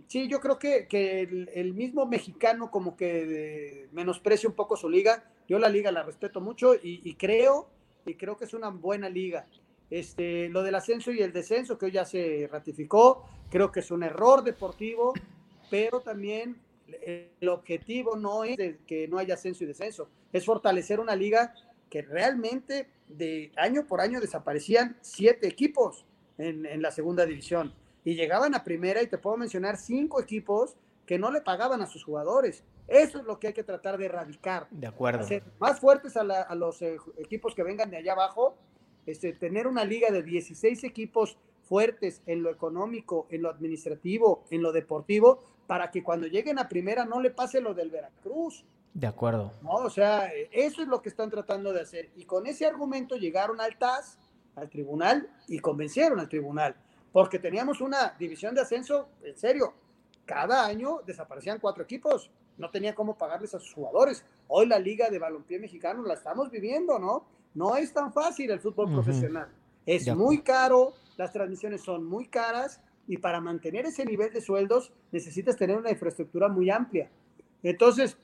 Speaker 3: sí, yo creo que, que el, el mismo mexicano como que menosprecia un poco su liga. Yo la liga la respeto mucho y, y creo, y creo que es una buena liga. Este, lo del ascenso y el descenso que hoy ya se ratificó, creo que es un error deportivo, pero también el objetivo no es que no haya ascenso y descenso, es fortalecer una liga que realmente de año por año desaparecían siete equipos en, en la segunda división y llegaban a primera y te puedo mencionar cinco equipos que no le pagaban a sus jugadores. Eso es lo que hay que tratar de erradicar.
Speaker 2: De acuerdo.
Speaker 3: Hacer más fuertes a, la, a los eh, equipos que vengan de allá abajo, este, tener una liga de 16 equipos fuertes en lo económico, en lo administrativo, en lo deportivo, para que cuando lleguen a primera no le pase lo del Veracruz.
Speaker 2: De acuerdo.
Speaker 3: ¿no? O sea, eso es lo que están tratando de hacer. Y con ese argumento llegaron al TAS, al tribunal, y convencieron al tribunal. Porque teníamos una división de ascenso, en serio, cada año desaparecían cuatro equipos. No tenía cómo pagarles a sus jugadores. Hoy la Liga de Balompié Mexicano la estamos viviendo, ¿no? No es tan fácil el fútbol profesional. Es muy caro, las transmisiones son muy caras y para mantener ese nivel de sueldos necesitas tener una infraestructura muy amplia. Entonces,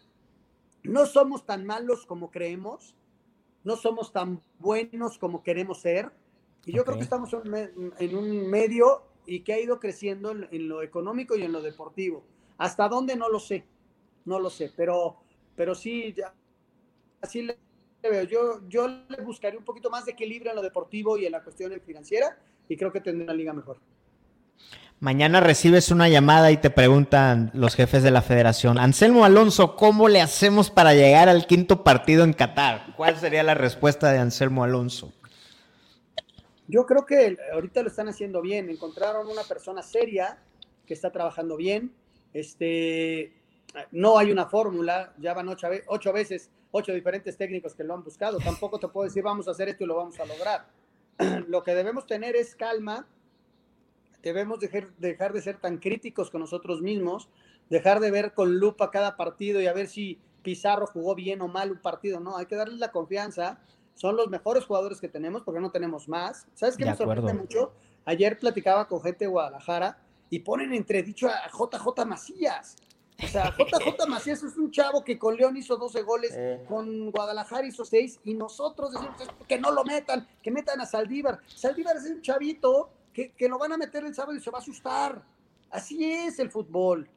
Speaker 3: no somos tan malos como creemos, no somos tan buenos como queremos ser, y yo creo que estamos en, un medio y que ha ido creciendo en, en lo económico y en lo deportivo. ¿Hasta dónde? No lo sé, no lo sé, pero, pero sí, ya, así le veo. Yo, yo le buscaría un poquito más de equilibrio en lo deportivo y en la cuestión financiera, y creo que tendré una liga mejor.
Speaker 2: Mañana recibes una llamada y te preguntan los jefes de la federación, Anselmo Alonso, ¿cómo le hacemos para llegar al quinto partido en Qatar? ¿Cuál sería la respuesta de Anselmo Alonso?
Speaker 3: Yo creo que ahorita lo están haciendo bien. Encontraron una persona seria que está trabajando bien. Este, no hay una fórmula. Ya van ocho, ocho veces, ocho diferentes técnicos que lo han buscado. Tampoco te puedo decir vamos a hacer esto y lo vamos a lograr. [CLEARS THROAT] Lo que debemos tener es calma. Debemos dejar, dejar de ser tan críticos con nosotros mismos. Dejar de ver con lupa cada partido y a ver si Pizarro jugó bien o mal un partido. No, hay que darles la confianza son los mejores jugadores que tenemos porque no tenemos más. ¿Sabes qué
Speaker 2: De
Speaker 3: me sorprende
Speaker 2: acuerdo.
Speaker 3: mucho? Ayer platicaba con gente de Guadalajara y ponen entredicho a JJ Macías. O sea, JJ Macías es un chavo que con León hizo 12 goles,
Speaker 2: Eh.
Speaker 3: con Guadalajara hizo 6 y nosotros decimos que no lo metan, que metan a Saldívar. Saldívar es un chavito que, que lo van a meter el sábado y se va a asustar. Así es el fútbol.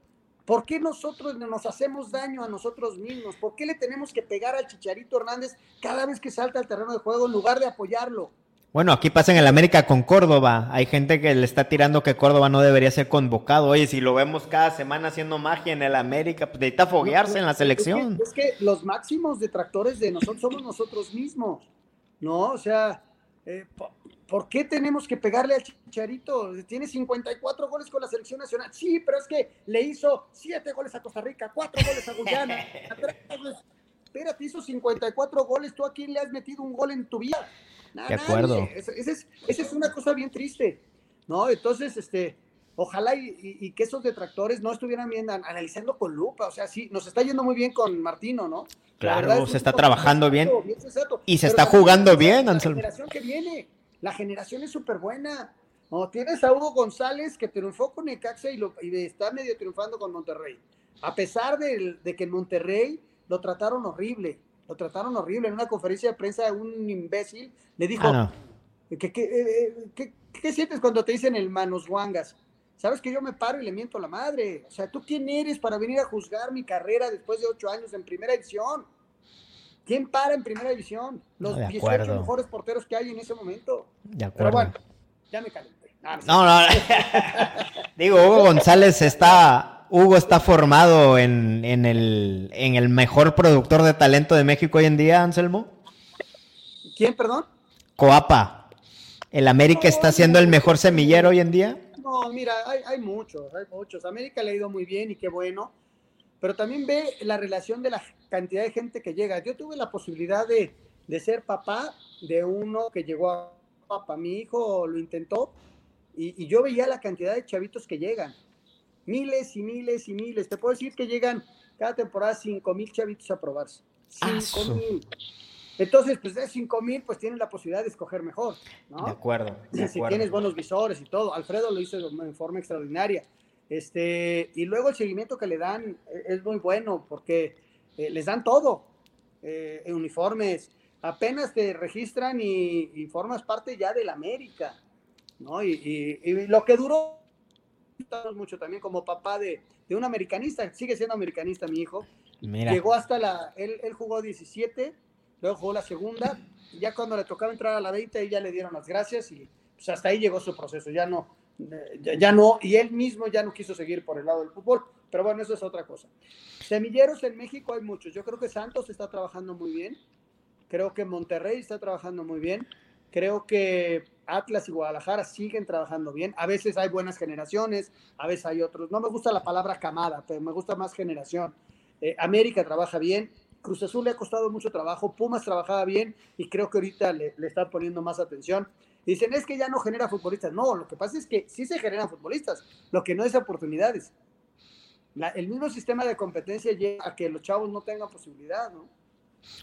Speaker 3: ¿Por qué nosotros nos hacemos daño a nosotros mismos? ¿Por qué le tenemos que pegar al Chicharito Hernández cada vez que salta al terreno de juego en lugar de apoyarlo?
Speaker 2: Bueno, aquí pasa en el América con Córdoba. Hay gente que le está tirando que Córdoba no debería ser convocado. Oye, si lo vemos cada semana haciendo magia en el América, pues necesita foguearse en la selección.
Speaker 3: Es que, es que los máximos detractores de nosotros somos nosotros mismos, ¿no? O sea, eh, po- ¿por qué tenemos que pegarle al Chicharito? Tiene 54 goles con la selección nacional. Sí, pero es que le hizo 7 goles a Costa Rica, 4 goles a Guyana. [LAUGHS] Espérate, hizo 54 goles. ¿Tú a quién le has metido un gol en tu vida?
Speaker 2: de acuerdo.
Speaker 3: Esa es, es, una cosa bien triste. ¿No? Entonces, este, ojalá y, que esos detractores no estuvieran viendo, analizando con lupa. O sea, sí, nos está yendo muy bien con Martino, ¿no?
Speaker 2: Claro, se está trabajando bien. y se está jugando bien,
Speaker 3: Anselmo. La generación que viene, la generación es súper buena. No, tienes a Hugo González que triunfó con Necaxa y, lo, y está medio triunfando con Monterrey. A pesar de, que en Monterrey lo trataron horrible, lo trataron horrible. En una conferencia de prensa, un imbécil le dijo, ah, ¿qué, eh, eh, qué, sientes cuando te dicen el manos guangas? Sabes que yo me paro y le miento a la madre. O sea, ¿tú quién eres para venir a juzgar mi carrera después de ocho años en primera división? ¿Quién para en primera división? Los 18 mejores porteros que hay en ese momento.
Speaker 2: De acuerdo. Pero bueno,
Speaker 3: ya me calenté.
Speaker 2: No, no. [LAUGHS] Digo, Hugo González está. Hugo está formado en, en, el, en el mejor productor de talento de México hoy en día, Anselmo.
Speaker 3: ¿Quién, perdón?
Speaker 2: Coapa. ¿El América está siendo el mejor semillero hoy en día?
Speaker 3: No, mira, hay, muchos, hay muchos. América le ha ido muy bien y qué bueno, pero también ve la relación de la cantidad de gente que llega. Yo tuve la posibilidad de, ser papá de uno que llegó a papá. Mi hijo lo intentó y, yo veía la cantidad de chavitos que llegan. Miles y miles y miles. Te puedo decir que llegan cada temporada 5 mil chavitos a probarse. 5 mil. Entonces, pues de 5 mil, pues tienes la posibilidad de escoger mejor, ¿no?
Speaker 2: De acuerdo.
Speaker 3: si tienes buenos visores y todo. Alfredo lo hizo en forma extraordinaria. Este, y luego el seguimiento que le dan es muy bueno porque eh, les dan todo, eh, uniformes, apenas te registran y, formas parte ya del América, ¿no? Y, lo que duró mucho también como papá de, de, un americanista, sigue siendo americanista mi hijo, llegó hasta la, él, él jugó 17 luego jugó la segunda, ya cuando le tocaba entrar a la 20, ya le dieron las gracias y pues hasta ahí llegó su proceso, ya no, ya, no, y él mismo ya no quiso seguir por el lado del fútbol, pero bueno, eso es otra cosa. Semilleros en México hay muchos, yo creo que Santos está trabajando muy bien, creo que Monterrey está trabajando muy bien, creo que Atlas y Guadalajara siguen trabajando bien, a veces hay buenas generaciones, a veces hay otros, no me gusta la palabra camada, pero me gusta más generación. Eh, América trabaja bien, Cruz Azul le ha costado mucho trabajo, Pumas trabajaba bien y creo que ahorita le, le están poniendo más atención. Dicen, es que ya no genera futbolistas. No, lo que pasa es que sí se generan futbolistas, lo que no es oportunidades. el mismo sistema de competencia lleva a que los chavos no tengan posibilidad, ¿no?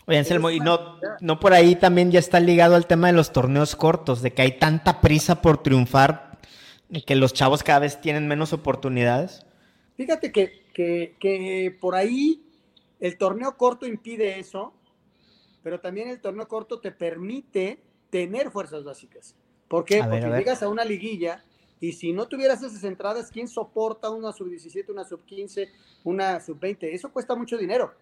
Speaker 2: Oye, Anselmo, y no, no por ahí también ya está ligado al tema de los torneos cortos, de que hay tanta prisa por triunfar, y que los chavos cada vez tienen menos oportunidades.
Speaker 3: Fíjate que, que, que por ahí el torneo corto impide eso, pero también el torneo corto te permite tener fuerzas básicas. ¿Por qué? Porque llegas a una liguilla y si no tuvieras esas entradas, ¿quién soporta una sub-17, una sub-15, una sub-20? Eso cuesta mucho dinero.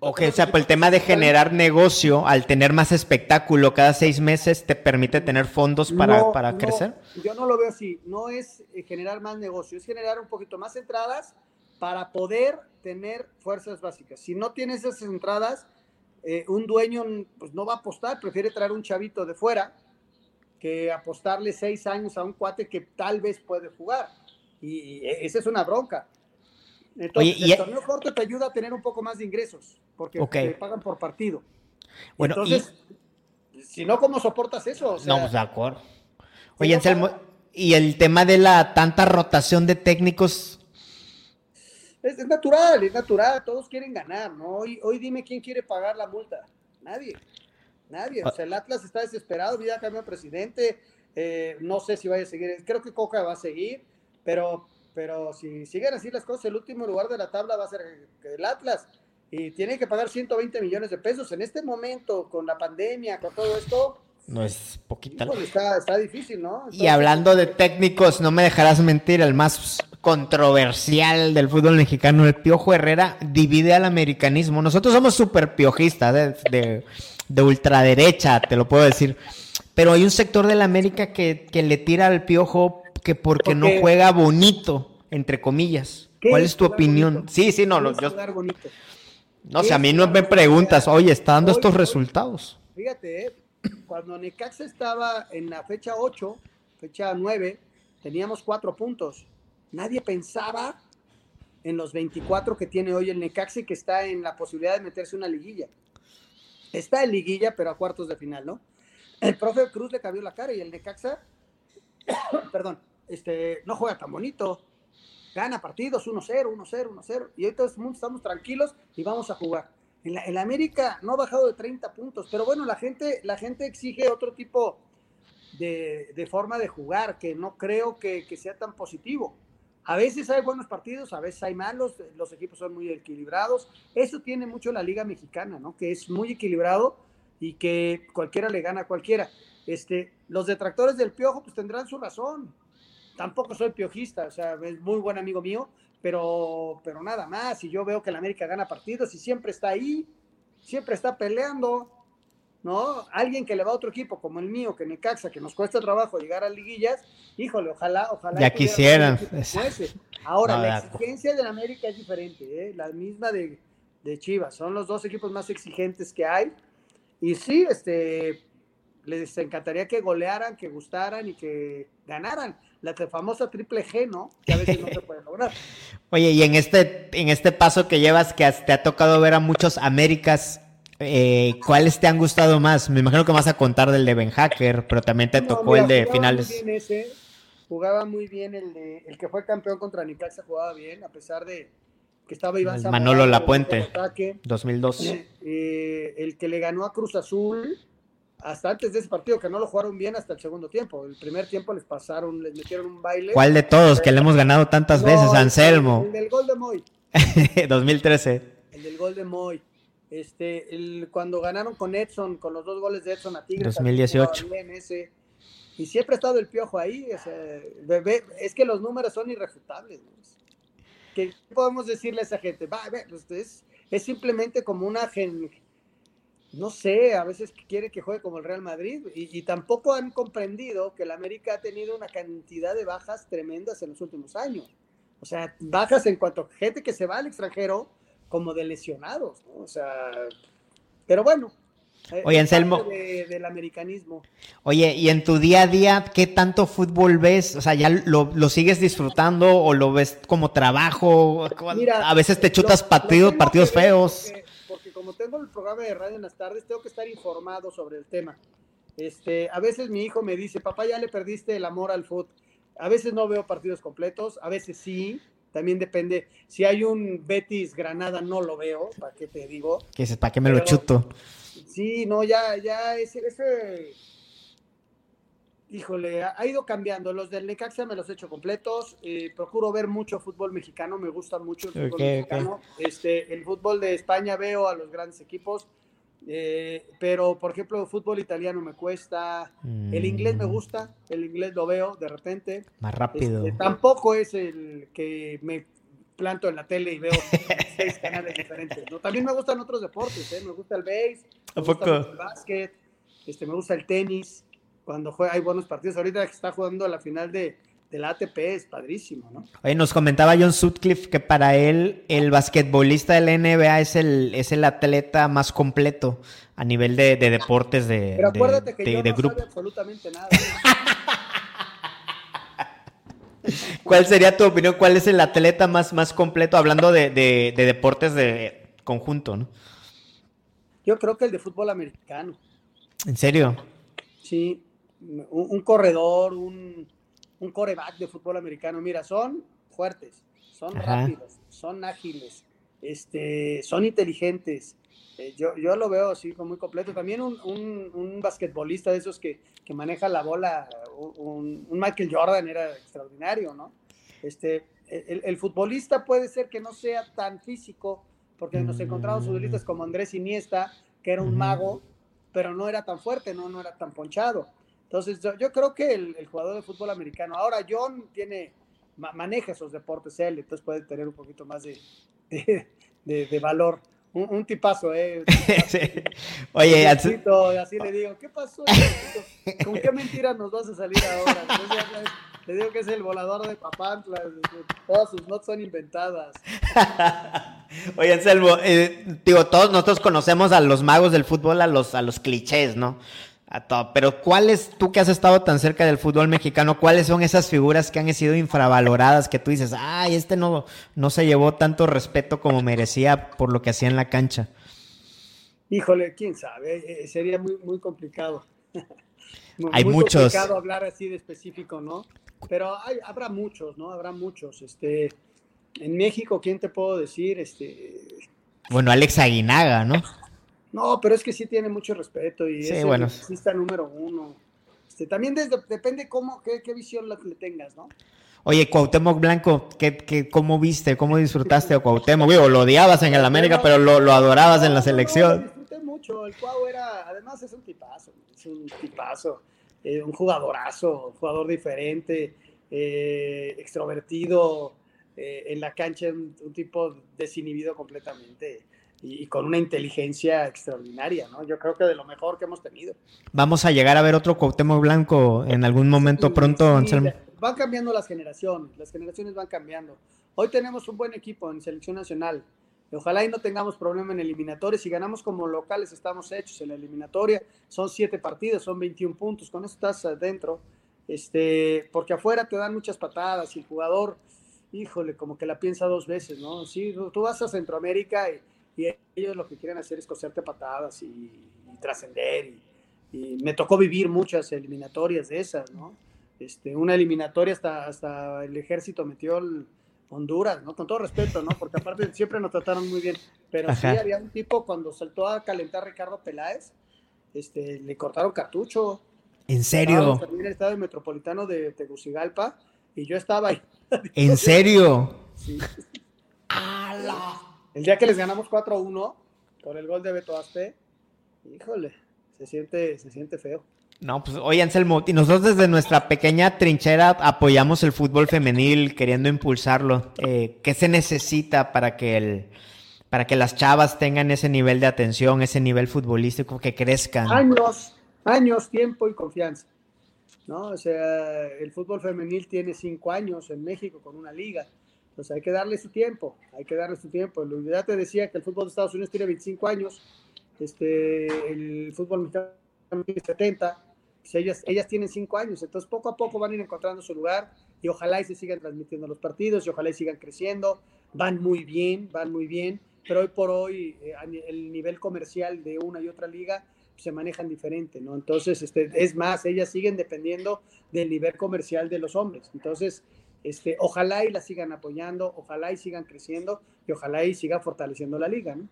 Speaker 2: Ok, o sea, por el tema de generar negocio, al tener más espectáculo cada seis meses, ¿te permite tener fondos para, para crecer?
Speaker 3: Yo no lo veo así. No es eh, generar más negocio, es generar un poquito más entradas para poder tener fuerzas básicas. Si no tienes esas entradas, eh, un dueño pues, no va a apostar, prefiere traer un chavito de fuera que apostarle seis años a un cuate que tal vez puede jugar. Y esa es una bronca. Entonces, el torneo corto te ayuda a tener un poco más de ingresos, porque te pagan por partido. Bueno, Entonces, si no, ¿cómo soportas eso?
Speaker 2: no, pues de acuerdo. Oye, Anselmo, y el tema de la tanta rotación de técnicos,
Speaker 3: es, natural, es natural, todos quieren ganar, ¿no? Hoy, hoy dime quién quiere pagar la multa. Nadie, nadie. O sea, el Atlas está desesperado, ya cambió presidente, eh, no sé si vaya a seguir, creo que Coca va a seguir, pero, pero si siguen así las cosas, el último lugar de la tabla va a ser el Atlas y tiene que pagar 120 millones de pesos en este momento con la pandemia, con todo esto.
Speaker 2: No es poquita.
Speaker 3: está, está, difícil, ¿no?
Speaker 2: y hablando de técnicos, no me dejarás mentir, el más controversial del fútbol mexicano, el Piojo Herrera, divide al americanismo. Nosotros somos súper piojistas, de, de, ultraderecha, te lo puedo decir. Pero hay un sector de la América que, le tira al Piojo que porque no juega bonito, entre comillas. ¿Cuál es, tu opinión? Sí, sí, no, yo... No, si a mí no me preguntas, oye, está dando estos resultados.
Speaker 3: Fíjate, eh, cuando Necaxa estaba en la fecha 8, fecha 9, teníamos cuatro puntos. Nadie pensaba en los 24 que tiene hoy el Necaxa y que está en la posibilidad de meterse una liguilla. Está en liguilla, pero a cuartos de final, ¿no? El profe Cruz le cambió la cara y el Necaxa, [COUGHS] perdón, este, no juega tan bonito. Gana partidos 1-0, 1-0, 1-0. Y mundo estamos tranquilos y vamos a jugar. En la, en América no ha bajado de 30 puntos, pero bueno, la gente, la gente exige otro tipo de, de forma de jugar, que no creo que, que sea tan positivo. A veces hay buenos partidos, a veces hay malos, los equipos son muy equilibrados. Eso tiene mucho la Liga Mexicana, ¿no? Que es muy equilibrado y que cualquiera le gana a cualquiera. Este, los detractores del piojo, pues tendrán su razón. Tampoco soy piojista, o sea, es muy buen amigo mío, pero, pero nada más. Y yo veo que el América gana partidos y siempre está ahí, siempre está peleando, ¿no? Alguien que le va a otro equipo como el mío, que Necaxa, que nos cuesta trabajo llegar a liguillas, híjole, ojalá, ojalá.
Speaker 2: Ya quisieran.
Speaker 3: Ahora, no, la exigencia del América es diferente, ¿eh? la misma de, de Chivas. Son los dos equipos más exigentes que hay. Y sí, este, les encantaría que golearan, que gustaran y que ganaran. La famosa triple G, ¿no? Que a veces no se puede lograr. [LAUGHS]
Speaker 2: Oye, y en este, en este paso que llevas, que te ha tocado ver a muchos Américas, eh, ¿cuáles te han gustado más? Me imagino que vas a contar del de Ben Hacker, pero también te no, tocó mira, el de finales.
Speaker 3: Muy bien ese, jugaba muy bien el de el que fue campeón contra Nicaxa, jugaba bien, a pesar de que estaba Iván
Speaker 2: Manolo Lapuente, ataque. 2002.
Speaker 3: Eh, eh, el que le ganó a Cruz Azul, hasta antes de ese partido, que no lo jugaron bien hasta el segundo tiempo. El primer tiempo les pasaron, les metieron un baile.
Speaker 2: ¿Cuál de todos? Que le hemos ganado tantas no, veces, Anselmo.
Speaker 3: El, el, del gol de Moy. [LAUGHS]
Speaker 2: 2013.
Speaker 3: El del gol de Moy. Este, el, cuando ganaron con Edson, con los dos goles de Edson a Tigres.
Speaker 2: 2018.
Speaker 3: Ese, y siempre ha estado el piojo ahí. O sea, bebé, es que los números son irrefutables. ¿no? ¿Qué podemos decirle a esa gente? Va, pues es, es simplemente como una gen, no sé, a veces quiere que juegue como el Real Madrid y, y, tampoco han comprendido que el América ha tenido una cantidad de bajas tremendas en los últimos años. O sea, bajas en cuanto a gente que se va al extranjero como de lesionados, ¿no? O sea, pero bueno.
Speaker 2: Oye, Anselmo.
Speaker 3: De, del americanismo.
Speaker 2: Oye, y en tu día a día, ¿qué tanto fútbol ves? O sea, ¿ya lo, lo sigues disfrutando o lo ves como trabajo? Mira, a veces te chutas lo, partidos, feos.
Speaker 3: Porque como tengo el programa de radio en las tardes, tengo que estar informado sobre el tema. Este, a veces mi hijo me dice, papá, ya le perdiste el amor al fútbol. A veces no veo partidos completos, a veces sí, también depende. Si hay un Betis Granada, no lo veo, ¿para qué te digo?
Speaker 2: ¿Para qué me Pero, lo chuto?
Speaker 3: Sí, no, ya, ya, ese, ese, híjole, ha, ido cambiando. Los del Necaxa me los he hecho completos. Eh, procuro ver mucho fútbol mexicano, me gusta mucho el fútbol okay, mexicano. Okay. Este, el fútbol de España veo a los grandes equipos. Eh, pero, por ejemplo, el fútbol italiano me cuesta, mm. el inglés me gusta, el inglés lo veo de repente.
Speaker 2: Más rápido.
Speaker 3: Este, tampoco es el que me planto en la tele y veo [LAUGHS] seis canales diferentes. ¿no? También me gustan otros deportes, ¿eh? me gusta el base, me gusta el básquet, este, me gusta el tenis, cuando juega, hay buenos partidos. Ahorita que está jugando la final de, de la ATP es padrísimo, ¿no?
Speaker 2: Oye, nos comentaba John Sutcliffe que para él el basquetbolista de la NBA es el, es el atleta más completo a nivel de, de deportes de,
Speaker 3: Pero acuérdate
Speaker 2: de,
Speaker 3: que yo no
Speaker 2: grupo.
Speaker 3: sabe absolutamente nada. [LAUGHS]
Speaker 2: ¿Cuál sería tu opinión? ¿Cuál es el atleta más, más completo hablando de deportes de conjunto, no?
Speaker 3: Yo creo que el de fútbol americano.
Speaker 2: ¿En serio?
Speaker 3: Sí, un, un corredor, un, un coreback de fútbol americano. Mira, son fuertes, son Ajá. rápidos, son ágiles, este, son inteligentes. Eh, yo, yo lo veo así como muy completo. También un, un, basquetbolista de esos que, que maneja la bola, un, un, Michael Jordan era extraordinario, ¿no? Este, el, el, futbolista puede ser que no sea tan físico, porque nos encontramos futbolistas como Andrés Iniesta, que era un mago, pero no era tan fuerte, no, no era tan ponchado. Entonces, yo, yo creo que el, el, jugador de fútbol americano, ahora John tiene, ma, maneja esos deportes él, entonces puede tener un poquito más de, de, de, de valor. Un, un, tipazo, ¿eh? [LAUGHS]
Speaker 2: sí. Oye,
Speaker 3: así, así le digo, ¿qué pasó? ¿Con qué mentira nos vas a salir ahora? Entonces, le digo que es el volador de Papantla, todas sus notas son inventadas. [LAUGHS]
Speaker 2: Oye, Anselmo, eh, digo, todos nosotros conocemos a los magos del fútbol, a los, a los clichés, ¿no? A todo. Pero ¿cuáles, tú que has estado tan cerca del fútbol mexicano, cuáles son esas figuras que han sido infravaloradas que tú dices, ay, este no, no se llevó tanto respeto como merecía por lo que hacía en la cancha?
Speaker 3: Híjole, quién sabe, eh, eh, sería muy, muy complicado. [LAUGHS]
Speaker 2: hay muy muchos.
Speaker 3: complicado hablar así de específico, ¿no? Pero hay, habrá muchos, ¿no? Habrá muchos. Este, en México, ¿quién te puedo decir? Este,
Speaker 2: bueno, Alex Aguinaga, ¿no?
Speaker 3: No, pero es que sí tiene mucho respeto y
Speaker 2: sí,
Speaker 3: es
Speaker 2: bueno.
Speaker 3: el número uno. Este, también desde, depende cómo, qué, qué visión le tengas, ¿no?
Speaker 2: Oye, Cuauhtémoc Blanco, ¿qué, qué, cómo viste, cómo disfrutaste de Cuauhtémoc? Digo, lo odiabas en el América, pero lo, lo adorabas en la selección.
Speaker 3: No, disfruté mucho. El Cuau era, además es un tipazo, es un tipazo, eh, un jugadorazo, un jugador diferente, eh, extrovertido, eh, en la cancha un, un, tipo desinhibido completamente y, y, con una inteligencia extraordinaria, ¿no? Yo creo que de lo mejor que hemos tenido.
Speaker 2: Vamos a llegar a ver otro Cuauhtémoc Blanco en algún momento
Speaker 3: sí,
Speaker 2: pronto,
Speaker 3: sí,
Speaker 2: Anselmo.
Speaker 3: Van cambiando las generaciones, las generaciones van cambiando. Hoy tenemos un buen equipo en selección nacional. Ojalá y no tengamos problema en eliminatorias. Si ganamos como locales, estamos hechos en la eliminatoria. Son siete partidos, son 21 puntos. Con eso estás adentro. Este, porque afuera te dan muchas patadas y el jugador, híjole, como que la piensa dos veces, ¿no? Sí, tú vas a Centroamérica y, y ellos lo que quieren hacer es coserte patadas y, y trascender. Y, y, me tocó vivir muchas eliminatorias de esas, ¿no? Este, una eliminatoria hasta, hasta el ejército metió el Honduras, ¿no? Con todo respeto, ¿no? Porque aparte siempre nos trataron muy bien. Pero Ajá. sí había un tipo cuando saltó a calentar Ricardo Peláez, este, le cortaron cartucho.
Speaker 2: ¿En serio?
Speaker 3: En el estadio metropolitano de Tegucigalpa y yo estaba ahí.
Speaker 2: ¿En serio?
Speaker 3: Sí. ¡Hala! El día que les ganamos 4-1 con el gol de Beto Aspe, híjole, se siente, se siente feo.
Speaker 2: No, pues oye Anselmo, y nosotros desde nuestra pequeña trinchera apoyamos el fútbol femenil queriendo impulsarlo. Eh, ¿Qué se necesita para que el, para que las chavas tengan ese nivel de atención, ese nivel futbolístico, que crezcan?
Speaker 3: Años, años, tiempo y confianza. ¿no? O sea, el fútbol femenil tiene cinco años en México con una liga. Entonces hay que darle su tiempo, hay que darle su tiempo. Ya te decía que el fútbol de Estados Unidos tiene 25 años, este, el fútbol mexicano tiene 70, pues ellas, ellas tienen 5 años, entonces poco a poco van a ir encontrando su lugar y ojalá y se sigan transmitiendo los partidos y ojalá y sigan creciendo. Van muy bien, van muy bien, pero hoy por hoy eh, el nivel comercial de una y otra liga se manejan diferente, ¿no? Entonces, este, es más, ellas siguen dependiendo del nivel comercial de los hombres. Entonces, este, ojalá y la sigan apoyando, ojalá y sigan creciendo y ojalá y siga fortaleciendo la liga, ¿no?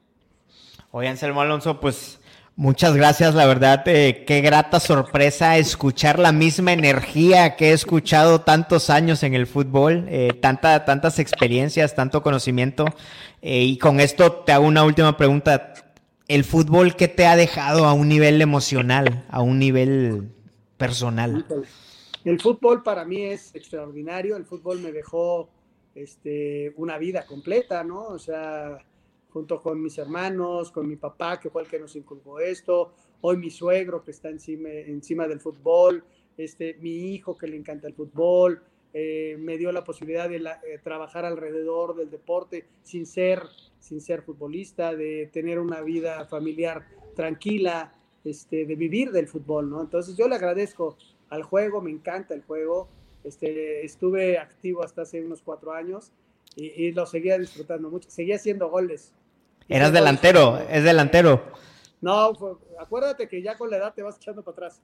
Speaker 2: Oye, Anselmo Alonso, pues muchas gracias, la verdad, eh, qué grata sorpresa escuchar la misma energía que he escuchado tantos años en el fútbol, eh, tanta, tantas experiencias, tanto conocimiento. Eh, y con esto te hago una última pregunta. ¿El fútbol qué te ha dejado a un nivel emocional, a un nivel personal?
Speaker 3: El fútbol para mí es extraordinario, el fútbol me dejó este, una vida completa, ¿no? O sea, junto con mis hermanos, con mi papá, que fue el que nos inculcó esto, hoy mi suegro que está encima, encima del fútbol, este, mi hijo que le encanta el fútbol, eh, me dio la posibilidad de la, eh, trabajar alrededor del deporte sin ser, sin ser futbolista, de tener una vida familiar tranquila, este, de vivir del fútbol, ¿no? Entonces yo le agradezco al juego, me encanta el juego. Este, estuve activo hasta hace unos cuatro años y, y lo seguía disfrutando mucho. Seguía haciendo goles.
Speaker 2: Eras delantero, es delantero.
Speaker 3: No, fue, acuérdate que ya con la edad te vas echando para atrás.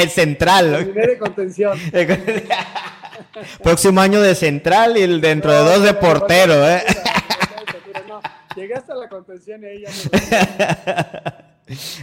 Speaker 2: el central.
Speaker 3: El nivel de contención.
Speaker 2: Próximo año de central y el dentro no, de dos de portero, no, ¿eh?
Speaker 3: Llegué hasta la contención y ahí ya me...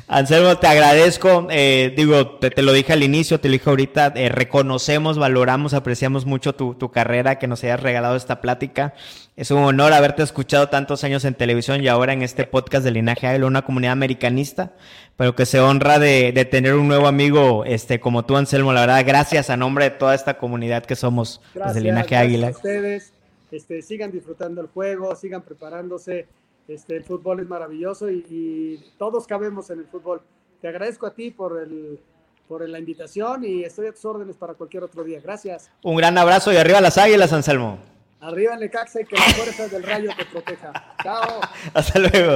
Speaker 2: Anselmo, te agradezco. Eh, digo, te, te, lo dije al inicio, te lo dije ahorita. Eh, reconocemos, valoramos, apreciamos mucho tu, tu, carrera, que nos hayas regalado esta plática. Es un honor haberte escuchado tantos años en televisión y ahora en este podcast de Linaje Águila, una comunidad americanista, pero que se honra de, de, tener un nuevo amigo este, como tú, Anselmo. La verdad, gracias a nombre de toda esta comunidad que somos
Speaker 3: gracias,
Speaker 2: de Linaje Águila.
Speaker 3: A ustedes, este, sigan disfrutando el juego, sigan preparándose este, el fútbol es maravilloso y, y, todos cabemos en el fútbol. Te agradezco a ti por, el, por la invitación y estoy a tus órdenes para cualquier otro día. Gracias.
Speaker 2: Un gran abrazo y arriba las águilas, Anselmo.
Speaker 3: Arriba en el Necaxa y que las fuerzas del rayo te proteja. Chao. [LAUGHS]
Speaker 2: Hasta luego.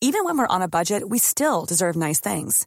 Speaker 4: Even when we're on a budget, we still deserve nice things.